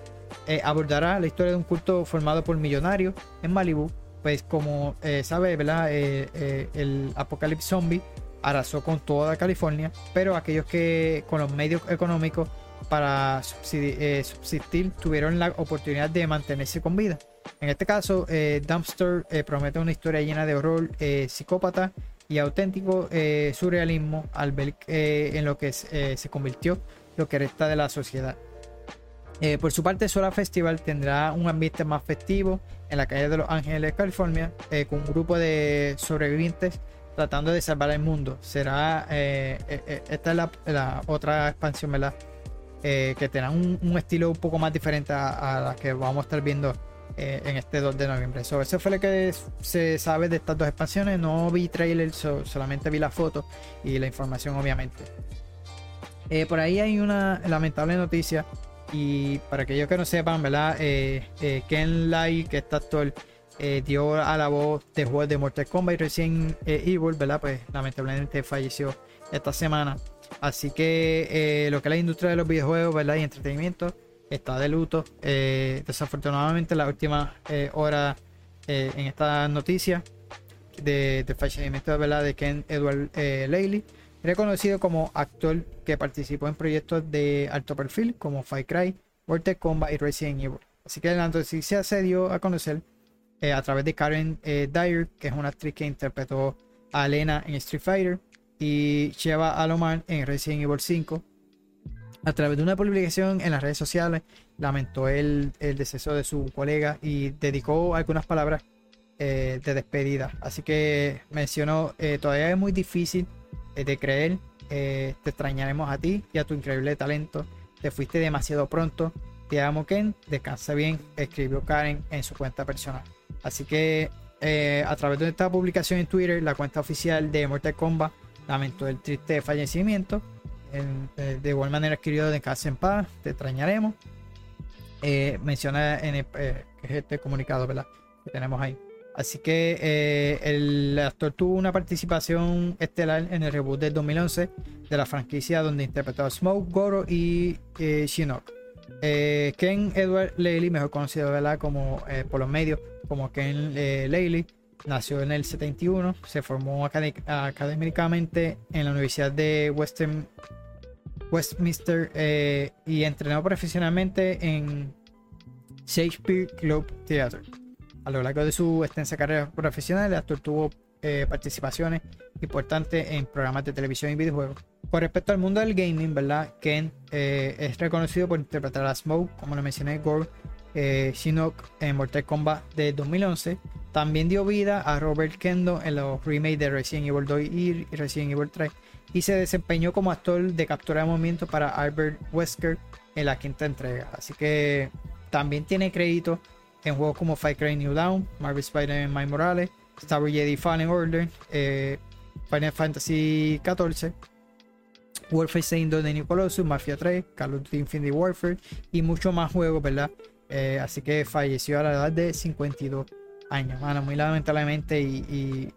eh, abordará la historia de un culto formado por millonarios en Malibu. Pues, como eh, sabe, ¿verdad? Eh, eh, el apocalipsis zombie arrasó con toda California, pero aquellos que con los medios económicos para subsidi- eh, subsistir tuvieron la oportunidad de mantenerse con vida. En este caso, eh, Dumpster eh, promete una historia llena de horror eh, psicópata y auténtico eh, surrealismo al ver eh, en lo que eh, se convirtió lo que resta de la sociedad. Por su parte, Solar Festival tendrá un ambiente más festivo en la calle de Los Ángeles, California, con un grupo de sobrevivientes tratando de salvar el mundo. Será esta es la, otra expansión, que tendrá un, un estilo un poco más diferente a, a la que vamos a estar viendo eh, en este 2 de noviembre. So, eso fue lo que se sabe de estas dos expansiones. No vi trailer, so- solamente vi la foto y la información, obviamente. Eh, por ahí hay una lamentable noticia. Y para aquellos que no sepan, ¿verdad? Eh, Ken Lai, que este actor, dio a la voz de juegos de Mortal Kombat y recién Evil, ¿verdad? Pues lamentablemente falleció esta semana. Así que lo que es la industria de los videojuegos, ¿verdad? Y entretenimiento está de luto. Eh, desafortunadamente, la última eh, hora eh, en esta noticia de, del fallecimiento ¿verdad? de Ken Edward Laley, reconocido como actor que participó en proyectos de alto perfil como Far Cry, Mortal Kombat y Resident Evil. Así que la noticia se dio a conocer a través de Karen Dyer, que es una actriz que interpretó a Elena en Street Fighter y Sheva Alomar en Resident Evil 5. A través de una publicación en las redes sociales, lamentó el, el deceso de su colega y dedicó algunas palabras eh, de despedida. Así que mencionó, eh, todavía es muy difícil eh, de creer, te extrañaremos a ti y a tu increíble talento, te fuiste demasiado pronto, te amo Ken, descansa bien, escribió Karen en su cuenta personal. Así que a través de esta publicación en Twitter, la cuenta oficial de Mortal Kombat lamentó el triste fallecimiento. Eh, de igual manera escribió Descansa en paz, te extrañaremos. Eh, menciona en el, eh, este comunicado, ¿verdad? Que tenemos ahí. Así que eh, el actor tuvo una participación estelar en el reboot del 2011 de la franquicia donde interpretó a Smoke, Goro y Shinnok. Ken Edward Laley, mejor conocido ¿verdad? como por los medios como Ken Laley, nació en el 71, se formó acadé- académicamente en la Universidad de Western, Westminster eh, y entrenó profesionalmente en Shakespeare Club Theatre. A lo largo de su extensa carrera profesional, el actor tuvo eh, participaciones importantes en programas de televisión y videojuegos. Con respecto al mundo del gaming, ¿verdad? Ken eh, es reconocido por interpretar a Smoke, como lo mencioné, Gore, eh, Shinnok en Mortal Kombat de 2011. También dio vida a Robert Kendo en los remakes de Resident Evil 2 y Resident Evil 3. Y se desempeñó como actor de captura de movimiento para Albert Wesker en la quinta entrega. Así que también tiene crédito en juegos como Fight Cry New Dawn, Marvel Spider-Man Morales, Star Wars Jedi Fallen Order, eh, Final Fantasy XIV, Wolfenstein 2 de New Mafia 3, Call of Duty Infinity Warfare y muchos más juegos, ¿verdad? Eh, así que falleció a la edad de 52 años, mano, muy lamentablemente y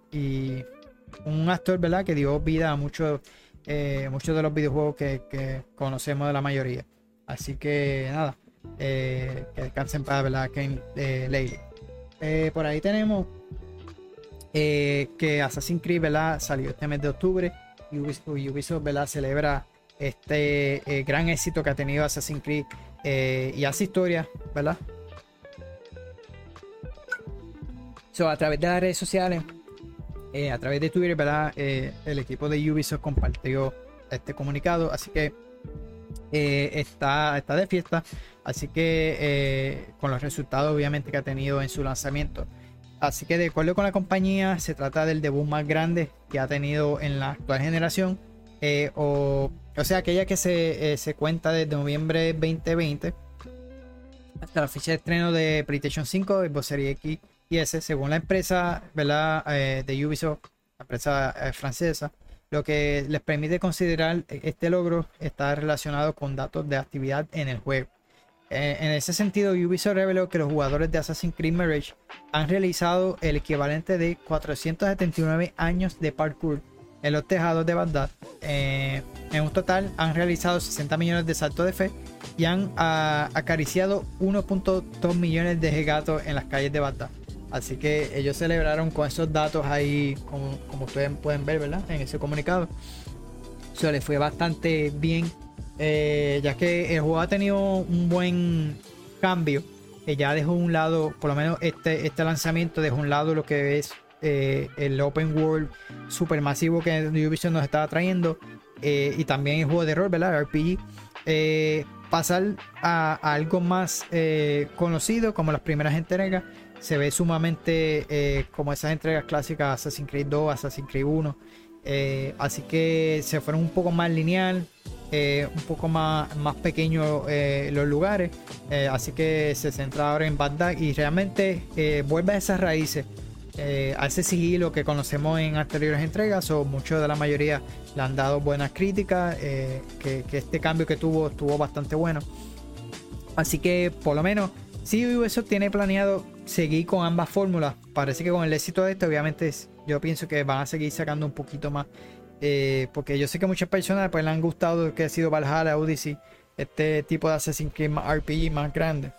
un actor, ¿verdad? Que dio vida a muchos, eh, muchos de los videojuegos que, conocemos de la mayoría. Así que nada, eh, que descansen para, ¿verdad? Ken eh. Eh, por ahí tenemos que Assassin's Creed ¿verdad? salió este mes de octubre y Ubis- Ubisoft ¿verdad? celebra este gran éxito que ha tenido Assassin's Creed y hace historia, ¿verdad? A través de las redes sociales, eh, a través de Twitter, ¿verdad? Eh, el equipo de Ubisoft compartió este comunicado, así que eh, está, está de fiesta, así que con los resultados obviamente que ha tenido en su lanzamiento. Así que de acuerdo con la compañía, se trata del debut más grande que ha tenido en la actual generación. o, o sea, aquella que se, se cuenta desde noviembre 2020 hasta la fecha de estreno de PlayStation 5, Xbox Series X y S, según la empresa ¿verdad? Eh, de Ubisoft, la empresa eh, francesa. Lo que les permite considerar este logro está relacionado con datos de actividad en el juego. Eh, en ese sentido, Ubisoft reveló que los jugadores de Assassin's Creed Mirage han realizado el equivalente de 479 años de parkour en los tejados de Bagdad. En un total han realizado 60 millones de saltos de fe y han ah, acariciado 1.2 millones de gatos en las calles de Bagdad. Así que ellos celebraron con esos datos ahí, como, como ustedes pueden ver, ¿verdad? En ese comunicado. Se le fue bastante bien, eh, ya que el juego ha tenido un buen cambio. Que ya dejó un lado, por lo menos este, este lanzamiento dejó un lado lo que es eh, el open world supermasivo que Ubisoft nos estaba trayendo. eh, y también el juego de rol, ¿verdad? RPG. eh, pasar a, a algo más eh, conocido como las primeras entregas se ve sumamente eh, como esas entregas clásicas Assassin's Creed 2, Assassin's Creed 1 eh, así que se fueron un poco más lineal eh, un poco más, más pequeño eh, los lugares. Así que se centra ahora en Bagdad y realmente vuelve a esas raíces. A ese sigilo que conocemos en anteriores entregas o muchos de la mayoría le han dado buenas críticas que este cambio que tuvo estuvo bastante bueno. Así que por lo menos si Ubisoft tiene planeado seguir con ambas fórmulas parece que con el éxito de esto obviamente yo pienso que van a seguir sacando un poquito más eh, porque yo sé que muchas personas pues le han gustado que ha sido Valhalla Odyssey este tipo de Assassin's Creed más RPG más grande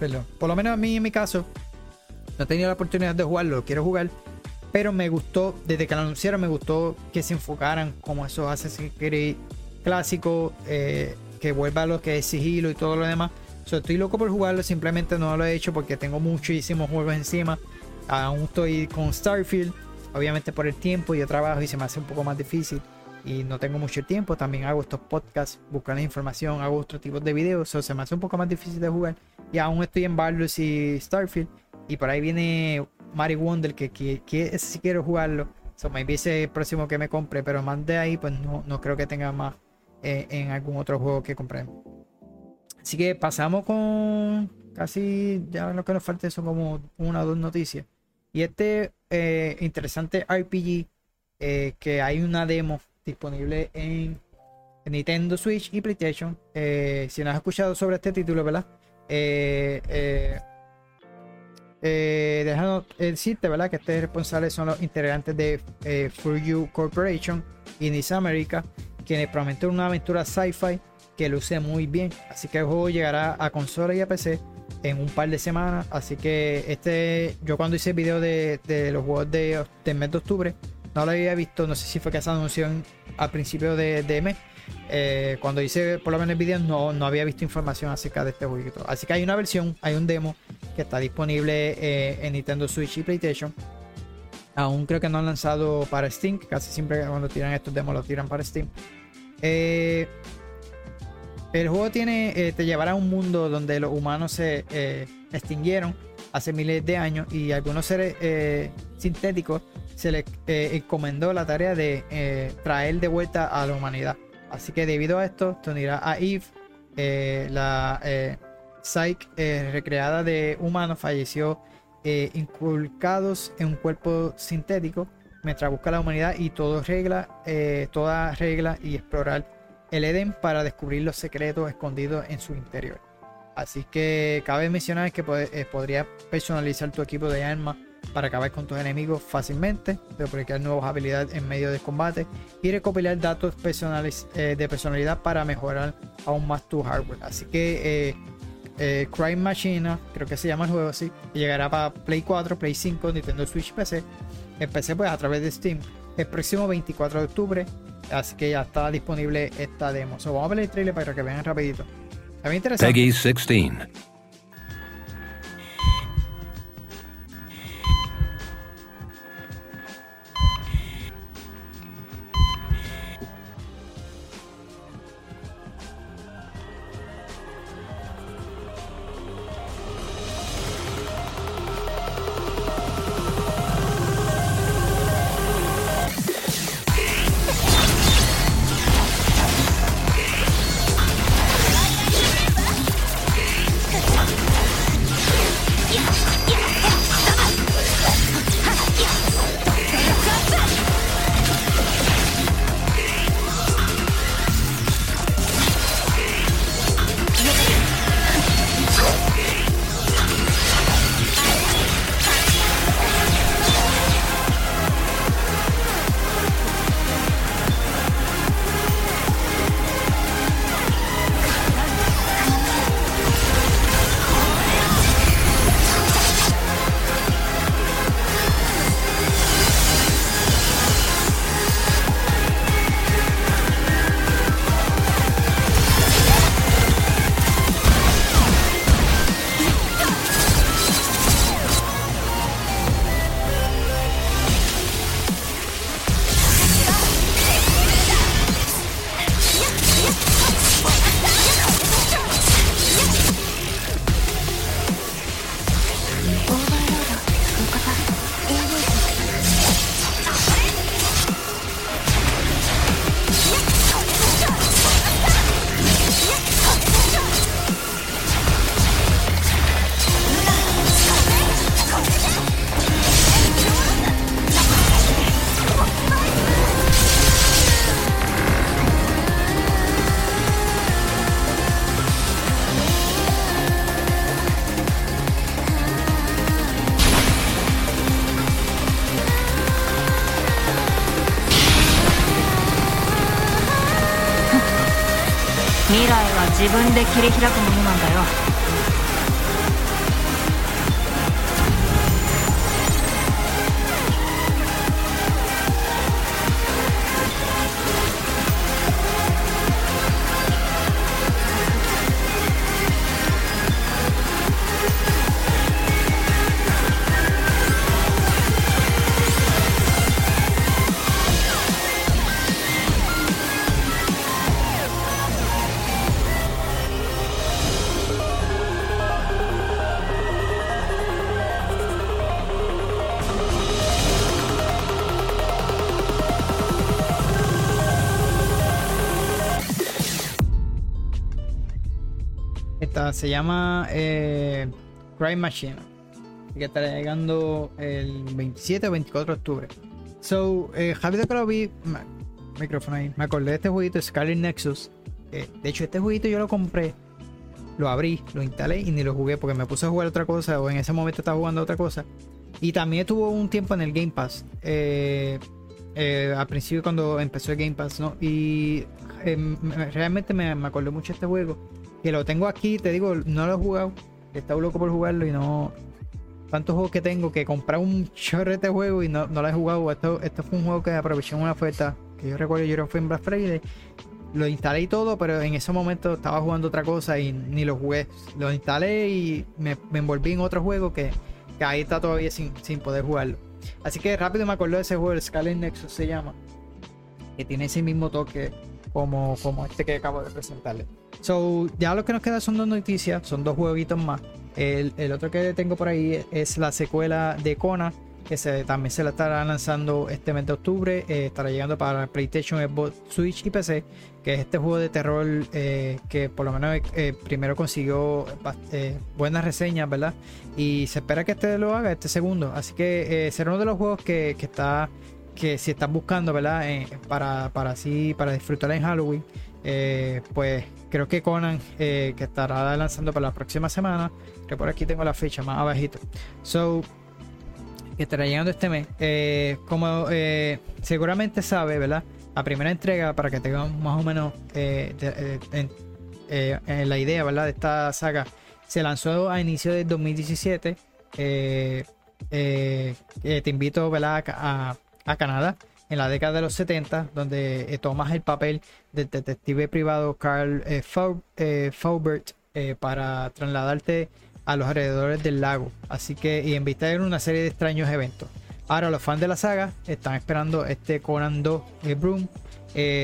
Perdón. por lo menos a mí en mi caso no he tenido la oportunidad de jugarlo, lo quiero jugar. Pero me gustó, desde que lo anunciaron, me gustó que se enfocaran como esos Assassin's Creed clásicos, eh, que vuelva a lo que es sigilo y todo lo demás. So, estoy loco por jugarlo, simplemente no lo he hecho porque tengo muchísimos juegos encima. Aún estoy con Starfield, obviamente por el tiempo, yo trabajo y se me hace un poco más difícil. Y no tengo mucho tiempo, también hago estos podcasts, buscando información, hago otros tipos de videos, so, se me hace un poco más difícil de jugar. Y aún estoy en Baldur's y Starfield. Y por ahí viene Mario Wonder, que, que, que quiero jugarlo. So, maybe ese es el próximo que me compre, pero más de ahí, pues no, no creo que tenga más eh, en algún otro juego que compremos. Así que pasamos con casi, ya lo que nos falta son como una o dos noticias. Y este eh, interesante RPG, eh, que hay una demo disponible en Nintendo Switch y PlayStation. Eh, si no has escuchado sobre este título, ¿verdad? Déjanos decirte, ¿verdad? Que este responsable son los integrantes de For You Corporation y Nice America, quienes prometen una aventura sci-fi que luce muy bien. Así que el juego llegará a consola y a PC en un par de semanas. Así que este, yo cuando hice el video de, de los juegos de, del mes de octubre, no lo había visto. No sé si fue que se anunció en- al principio de, de mes. Eh, cuando hice por lo menos el video no, no había visto información acerca de este jueguito. Así que hay una versión, hay un demo que está disponible eh, en Nintendo Switch y PlayStation. Aún creo que no han lanzado para Steam. Casi siempre cuando tiran estos demos los tiran para Steam. Eh, El juego tiene, eh, te llevará a un mundo donde los humanos se eh, extinguieron hace miles de años y algunos seres eh, sintéticos se les eh, encomendó la tarea de traer de vuelta a la humanidad. Así que debido a esto, te a Eve, la Psyche recreada de humanos, falleció inculcados en un cuerpo sintético mientras busca la humanidad y todo regla, toda regla y explorar el Edén para descubrir los secretos escondidos en su interior. Así que cabe mencionar que eh, podrías personalizar tu equipo de armas para acabar con tus enemigos fácilmente, desbloquear nuevas habilidades en medio de combate y recopilar datos personales, eh, de personalidad para mejorar aún más tu hardware. Así que eh, Crime Machine, creo que se llama el juego así, llegará para Play 4, Play 5, Nintendo Switch PC. En PC pues a través de Steam el próximo 24 de octubre. Así que ya está disponible esta demo. So, vamos a ver el trailer para que vean rapidito. Está bien interesante. Peggy 16. で切り開く se llama eh, Crime Machine. Que estará llegando el 27 o 24 de octubre. So, eh, rápido que lo vi. Micrófono ahí. Me acordé de este jueguito Scarlet Nexus. de hecho, este jueguito yo lo compré. Lo abrí, lo instalé y ni lo jugué porque me puse a jugar otra cosa. O en ese momento estaba jugando otra cosa. Y también estuvo un tiempo en el Game Pass. eh, eh, al principio cuando empezó el Game Pass, ¿no? Y eh, me- realmente me, me acordé mucho de este juego. Que lo tengo aquí, te digo, no lo he jugado. He estado loco por jugarlo y no. Tantos juegos que tengo que comprar un chorrete de juego y no, no lo he jugado. Esto, esto fue un juego que aproveché en una oferta que yo recuerdo, yo que fue en Black Friday. Lo instalé y todo, pero en ese momento estaba jugando otra cosa y ni lo jugué. Lo instalé y me, me envolví en otro juego que, que ahí está todavía sin, sin poder jugarlo. Así que rápido me acordé de ese juego, el Scarlet Nexus se llama. Que tiene ese mismo toque como, como este que acabo de presentarle. So, ya lo que nos queda son dos noticias, son dos jueguitos más. El, el otro que tengo por ahí es la secuela de Kona, que se, también se la estará lanzando este mes de octubre. eh, estará llegando para PlayStation, Xbox, Switch y PC. Que es este juego de terror eh, que por lo menos eh, primero consiguió eh, buenas reseñas, ¿verdad? Y se espera que este lo haga, este segundo. Así que eh, será uno de los juegos que, que está. Que si están buscando, ¿verdad? Eh, para, para así, para disfrutar en Halloween. eh, pues creo que Conan, eh, que estará lanzando para la próxima semana. Que por aquí tengo la fecha más abajito. So, que estará llegando este mes. Como seguramente sabe, ¿verdad? La primera entrega, para que tengan más o menos en, la idea, ¿verdad? De esta saga, se lanzó a inicio de 2017. Eh, eh, eh, te invito, ¿verdad? A, a- Canadá en la década de los 70, donde eh, tomas el papel del detective privado Carl eh, eh, Faubert para trasladarte a los alrededores del lago. Así que, y en vista de una serie de extraños eventos. Ahora, los fans de la saga están esperando este Conan 2 eh, Broom.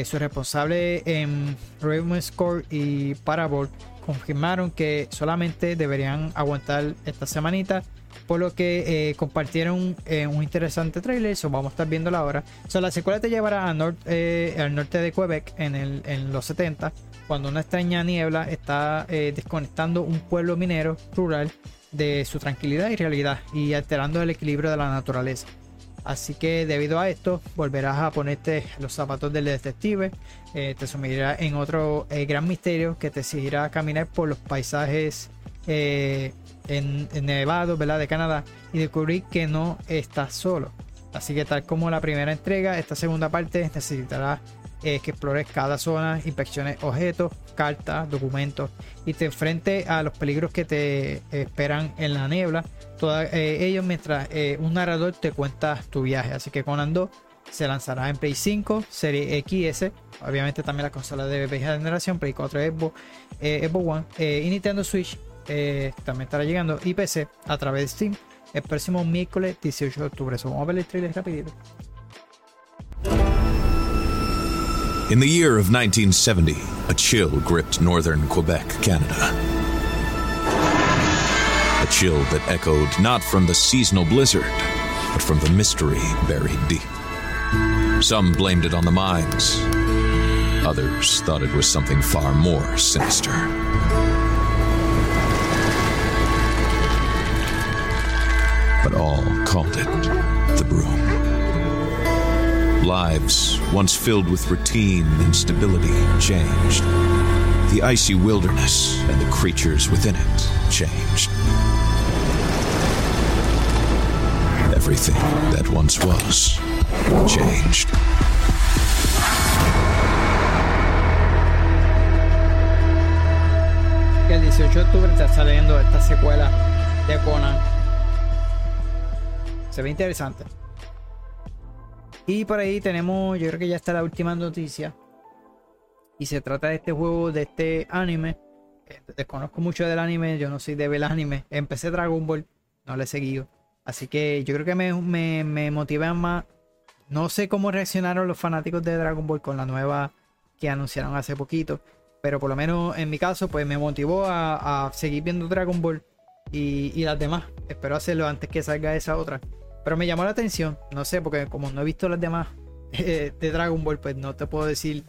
Su responsable en Raven Score y Parabol confirmaron que solamente deberían aguantar esta semanita. Por lo que eh, compartieron eh, un interesante trailer, eso vamos a estar viéndolo ahora. So, la secuela te llevará eh, al norte de Quebec en, el- en los 70, cuando una extraña niebla está desconectando un pueblo minero rural de su tranquilidad y realidad y alterando el equilibrio de la naturaleza. Así que debido a esto volverás a ponerte los zapatos del detective, te sumirás en otro gran misterio que te seguirá caminar por los paisajes eh, en, en ¿verdad? de Canadá y descubrir que no estás solo. Así que tal como la primera entrega, esta segunda parte necesitará eh, que explores cada zona, inspecciones objetos, cartas, documentos y te enfrentes a los peligros que te esperan en la niebla. Todos ellos mientras eh, un narrador te cuenta tu viaje. Así que Conan 2 se lanzará en Play 5, Serie XS, obviamente también la consola de vieja generación, Play 4, Xbox, eh, Xbox One eh, y Nintendo Switch eh, también estará llegando y PC a través de Steam el próximo miércoles 18 de octubre. So, vamos a ver el trailer rapidito. In the year of 1970, a chill gripped northern Quebec, Canada. A chill that echoed not from the seasonal blizzard, but from the mystery buried deep. Some blamed it on the mines. Others thought it was something far more sinister. But all called it the broom. Lives, once filled with routine and stability, changed. The icy wilderness and the creatures within it changed. Everything that once was changed. El 18 de octubre está saliendo esta secuela de Conan. Se ve interesante. Y por ahí tenemos, yo creo que ya está la última noticia. Y se trata de este juego, de este anime. Eh, Desconozco mucho del anime, yo no soy de ver anime. Empecé Dragon Ball, no le he seguido. Así que yo creo que me, me, me motiva más. No sé cómo reaccionaron los fanáticos de Dragon Ball con la nueva que anunciaron hace poquito. Pero por lo menos en mi caso, pues me motivó a, a seguir viendo Dragon Ball y, y las demás. Espero hacerlo antes que salga esa otra. Pero me llamó la atención, no sé, porque como no he visto las demás eh, de Dragon Ball, pues no te puedo decir.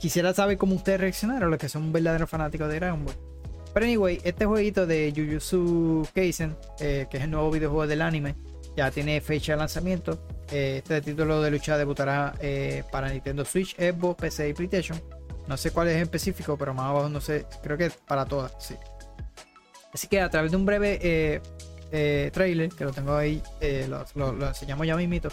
Quisiera saber cómo ustedes reaccionaron, los que son verdaderos fanáticos de Dragon Ball. Pero anyway, este jueguito de Jujutsu Kaisen, eh, que es el nuevo videojuego del anime, ya tiene fecha de lanzamiento. Eh, este título de lucha debutará para Nintendo Switch, Xbox, PC y PlayStation. No sé cuál es en específico, pero más abajo no sé. Creo que para todas, sí. Así que a través de un breve eh, trailer, que lo tengo ahí, eh, lo, enseñamos ya mismito.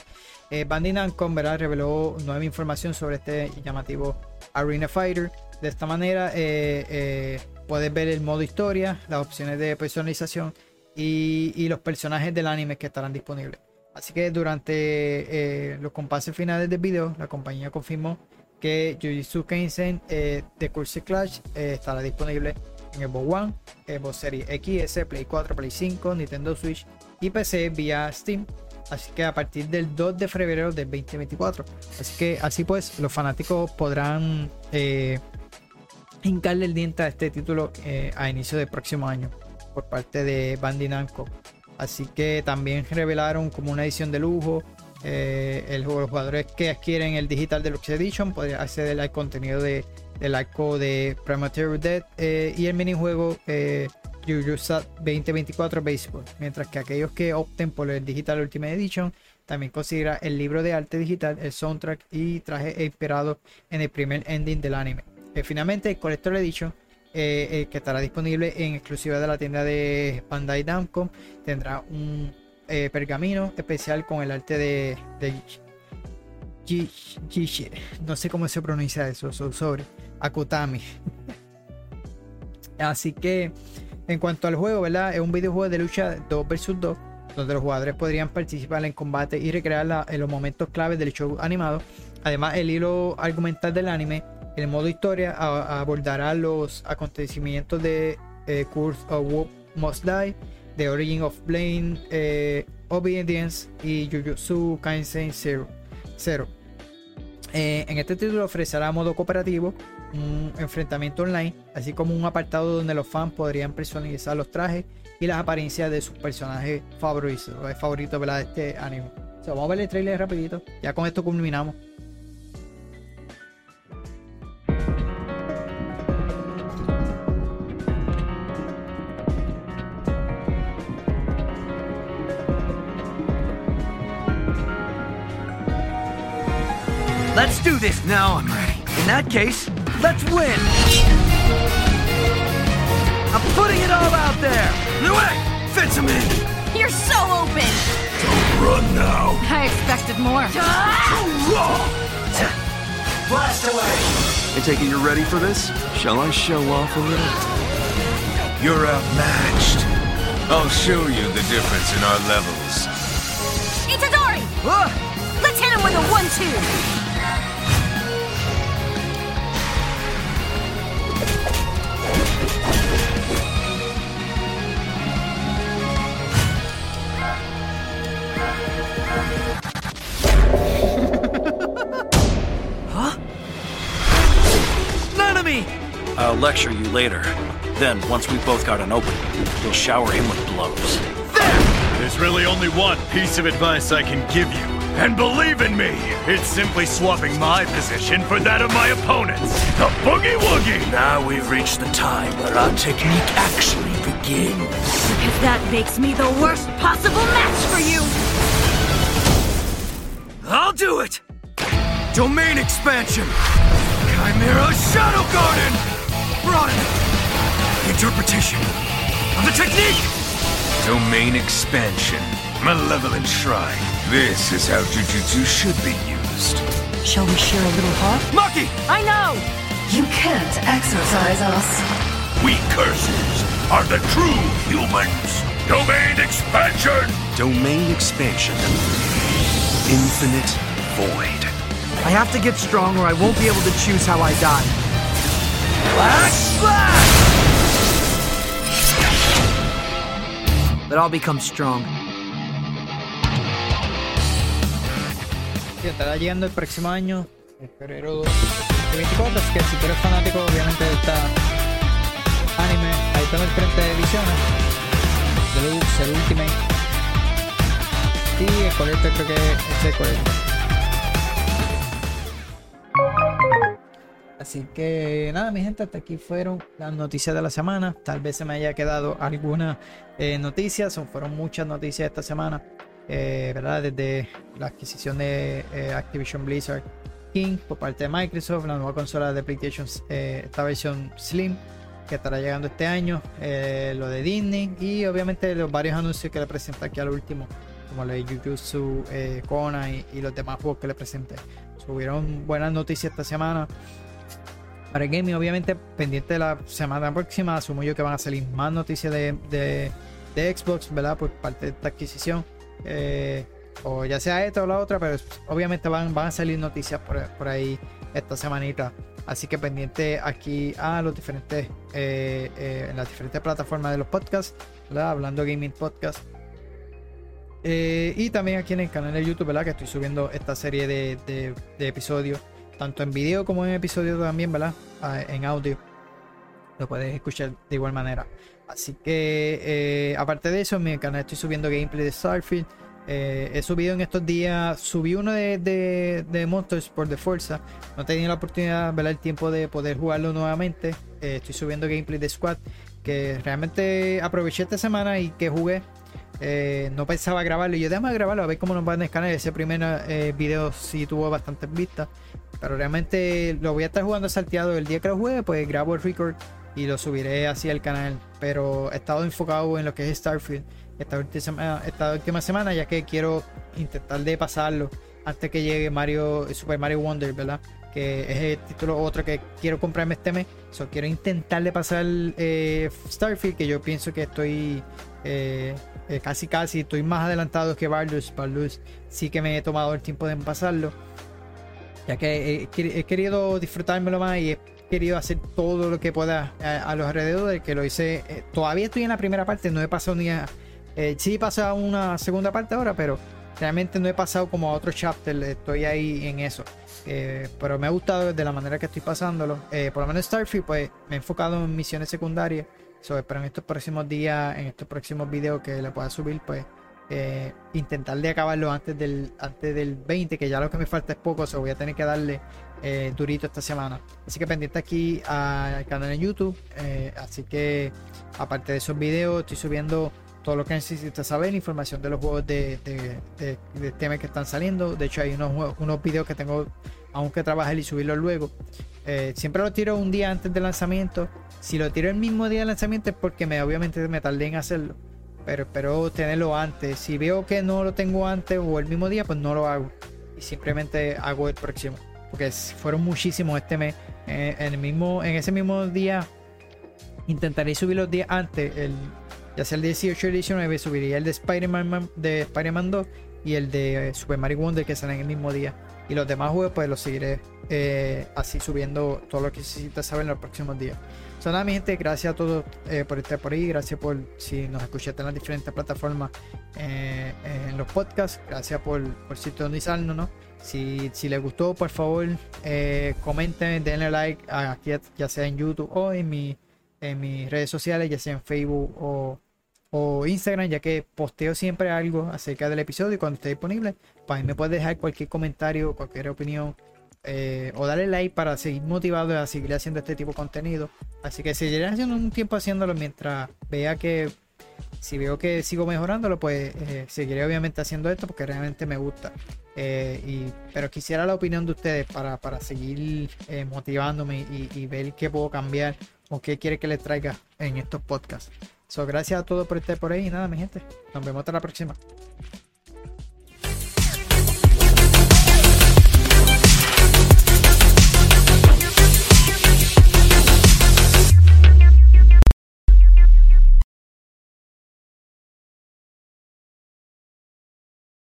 Eh, Bandai Namco ¿verdad? reveló nueva información sobre este llamativo Arena Fighter. De esta manera eh, eh, puedes ver el modo historia, las opciones de personalización y, los personajes del anime que estarán disponibles. Así que durante los compases finales del video, la compañía confirmó que Jujutsu Kaisen The Curse Clash estará disponible en Xbox One, Xbox Series XS, Play 4, Play 5, Nintendo Switch y PC vía Steam así que a partir del 2 de febrero del 2024. Así que así pues los fanáticos podrán eh, hincarle el diente a este título eh, a inicio del próximo año por parte de Bandai Namco. Así que también revelaron como una edición de lujo. eh, el, los jugadores que adquieren el Digital Deluxe Edition podrían acceder al contenido de, del arco de Premature Dead eh, y el minijuego eh, Jujutsu 2024 Baseball. Mientras que aquellos que opten por el Digital Ultimate Edition también considera el libro de arte digital, el soundtrack y traje inspirado en el primer ending del anime. Eh, finalmente, el Collector Edition, eh, que estará disponible en exclusiva de la tienda de Bandai Namco, tendrá un eh, pergamino especial con el arte de, de no sé cómo se pronuncia eso, so- sobre Akutami. Así que, en cuanto al juego, ¿verdad? Es un videojuego de lucha 2 vs 2, donde los jugadores podrían participar en combate y recrear en los momentos claves del show animado. Además, el hilo argumental del anime, el modo historia, abordará los acontecimientos de eh, Curse of Whoop Must Die, The Origin of Blame, eh, Obedience y Jujutsu Kaisen. Zero. Eh, en este título ofrecerá modo cooperativo, un enfrentamiento online, así como un apartado donde los fans podrían personalizar los trajes y las apariencias de sus personajes favoritos, eh, favoritos de este anime. Vamos a ver el trailer rapidito, ya con esto culminamos. Let's do this. Now I'm ready. In that case, let's win. I'm putting it all out there. No way! Fits him in. You're so open! Don't run now. I expected more. Blast away. I take it you're ready for this? Shall I show off a little? You're outmatched. I'll show you the difference in our levels. Itadori! Ah! Let's hit him with a one-two! Nanami! I'll lecture you later. Then, once we've both got an opening, you'll shower him with blows. There's really only one piece of advice I can give you. And believe in me, it's simply swapping my position for that of my opponents. The Boogie Woogie! Now we've reached the time where our technique actually begins. Because that makes me the worst possible match for you! I'll do it! Domain expansion! Chimera Shadow Garden! Run! Interpretation of the technique! Domain expansion. Malevolent Shrine. This is how Jujutsu should be used. Shall we share a little heart? Maki! I know! You can't exercise us. We curses are the true humans. Domain expansion! Domain expansion. Infinite void. I have to get strong or I won't be able to choose how I die. Black Splash! But I'll become strong. Y estará llegando el próximo año, en febrero de 2024. Así que si tú eres fanático, obviamente, de esta anime, ahí están el frente de ediciones: Deluxe, el Ultimate. Y el colector, creo que es el colector. Así que nada, mi gente, hasta aquí fueron las noticias de la semana. Tal vez se me haya quedado alguna eh, noticia, son, fueron muchas noticias esta semana, eh, ¿verdad? Desde la adquisición de eh, Activision Blizzard King por parte de Microsoft, la nueva consola de PlayStation, eh, esta versión Slim que estará llegando este año, lo de Disney y obviamente los varios anuncios que le presenté aquí al último, como lo de Jujutsu, Kona y, y los demás juegos que le presenté. Subieron buenas noticias esta semana para el gaming, obviamente, pendiente de la semana próxima, asumo yo que van a salir más noticias de, de- Xbox, ¿verdad? Por parte de esta adquisición. Eh, o ya sea esta o la otra, pero obviamente van, van a salir noticias por, por ahí esta semanita. Así que pendiente aquí a los diferentes, eh, eh, en las diferentes plataformas de los podcasts, ¿verdad? Hablando Gaming Podcast. Y también aquí en el canal de YouTube, ¿verdad? Que estoy subiendo esta serie de- de episodios, tanto en video como en episodio también, ¿verdad? Ah, en audio. Lo puedes escuchar de igual manera. Así que, eh, aparte de eso, en mi canal estoy subiendo gameplay de Starfield. Eh, he subido en estos días, subí uno de, de, de Motorsport de Forza. No he tenido la oportunidad, ¿verdad? El tiempo de poder jugarlo nuevamente. Eh, estoy subiendo gameplay de Squad, que realmente aproveché esta semana y que jugué. No pensaba grabarlo. Yo déjame grabarlo a ver cómo nos va en el canal. Ese primer video sí tuvo bastantes vistas. Pero realmente lo voy a estar jugando salteado el día que lo juegue. Pues grabo el record y lo subiré así al canal. Pero he estado enfocado en lo que es Starfield esta última, semana, esta última semana, ya que quiero intentar de pasarlo antes que llegue Mario Super Mario Wonder, ¿verdad? Que es el título otro que quiero comprarme este mes. So, quiero intentar de pasar eh, Starfield, que yo pienso que estoy eh, eh, casi casi, estoy más adelantado que Baldur's. Baldur's sí que me he tomado el tiempo de pasarlo, ya que he, he querido disfrutármelo más y he querido hacer todo lo que pueda a, a los alrededores, que lo hice. eh, todavía estoy en la primera parte, no he pasado ni a. Eh, sí pasado a una segunda parte ahora, pero realmente no he pasado como a otro chapter, estoy ahí en eso. Eh, pero me ha gustado de la manera que estoy pasándolo. Eh, por lo menos Starfield, pues me he enfocado en misiones secundarias. So, espero en estos próximos días, en estos próximos videos que le pueda subir, pues eh, intentar de acabarlo antes del, antes del 20, que ya lo que me falta es poco, so voy a tener que darle eh, durito esta semana. Así que pendiente aquí al canal en YouTube. eh, así que aparte de esos videos, estoy subiendo todo lo que necesitas saber, información de los juegos de, de, temas que están saliendo. De hecho, hay unos, unos videos que tengo aún que trabajar y subirlos luego. Eh, siempre lo tiro un día antes del lanzamiento. Si lo tiro el mismo día del lanzamiento es porque me, obviamente me tardé en hacerlo. Pero espero tenerlo antes. Si veo que no lo tengo antes o el mismo día, pues no lo hago. Y simplemente hago el próximo. Porque fueron muchísimos este mes. Eh, en, el mismo, en ese mismo día intentaré subir los días antes. El, ya sea el 18 o el 19, subiría el de Spider-Man man- de Spider-Man 2 y el de eh, Super Mario Wonder que salen el mismo día. Y los demás juegos, pues los seguiré eh, así subiendo todo lo que necesitas saber en los próximos días. Gente, gracias a todos eh, por estar por ahí. Gracias por si nos escuchaste en las diferentes plataformas eh, en los podcasts. Gracias por, por sintonizarnos, ¿no? Si, si les gustó, por favor, eh, comenten, denle like aquí, ya sea en YouTube o en, mi, en mis redes sociales, ya sea en Facebook o, o Instagram, ya que posteo siempre algo acerca del episodio y cuando esté disponible, pues ahí me puedes dejar cualquier comentario, cualquier opinión eh, o darle like para seguir motivado a seguir haciendo este tipo de contenido. Así que seguiré haciendo un tiempo haciéndolo mientras vea que si veo que sigo mejorándolo, pues eh, seguiré obviamente haciendo esto porque realmente me gusta. Eh, y, pero quisiera la opinión de ustedes para, para seguir motivándome y, y ver qué puedo cambiar o qué quiere que les traiga en estos podcasts. So, gracias a todos por estar por ahí y nada, mi gente. Nos vemos hasta la próxima.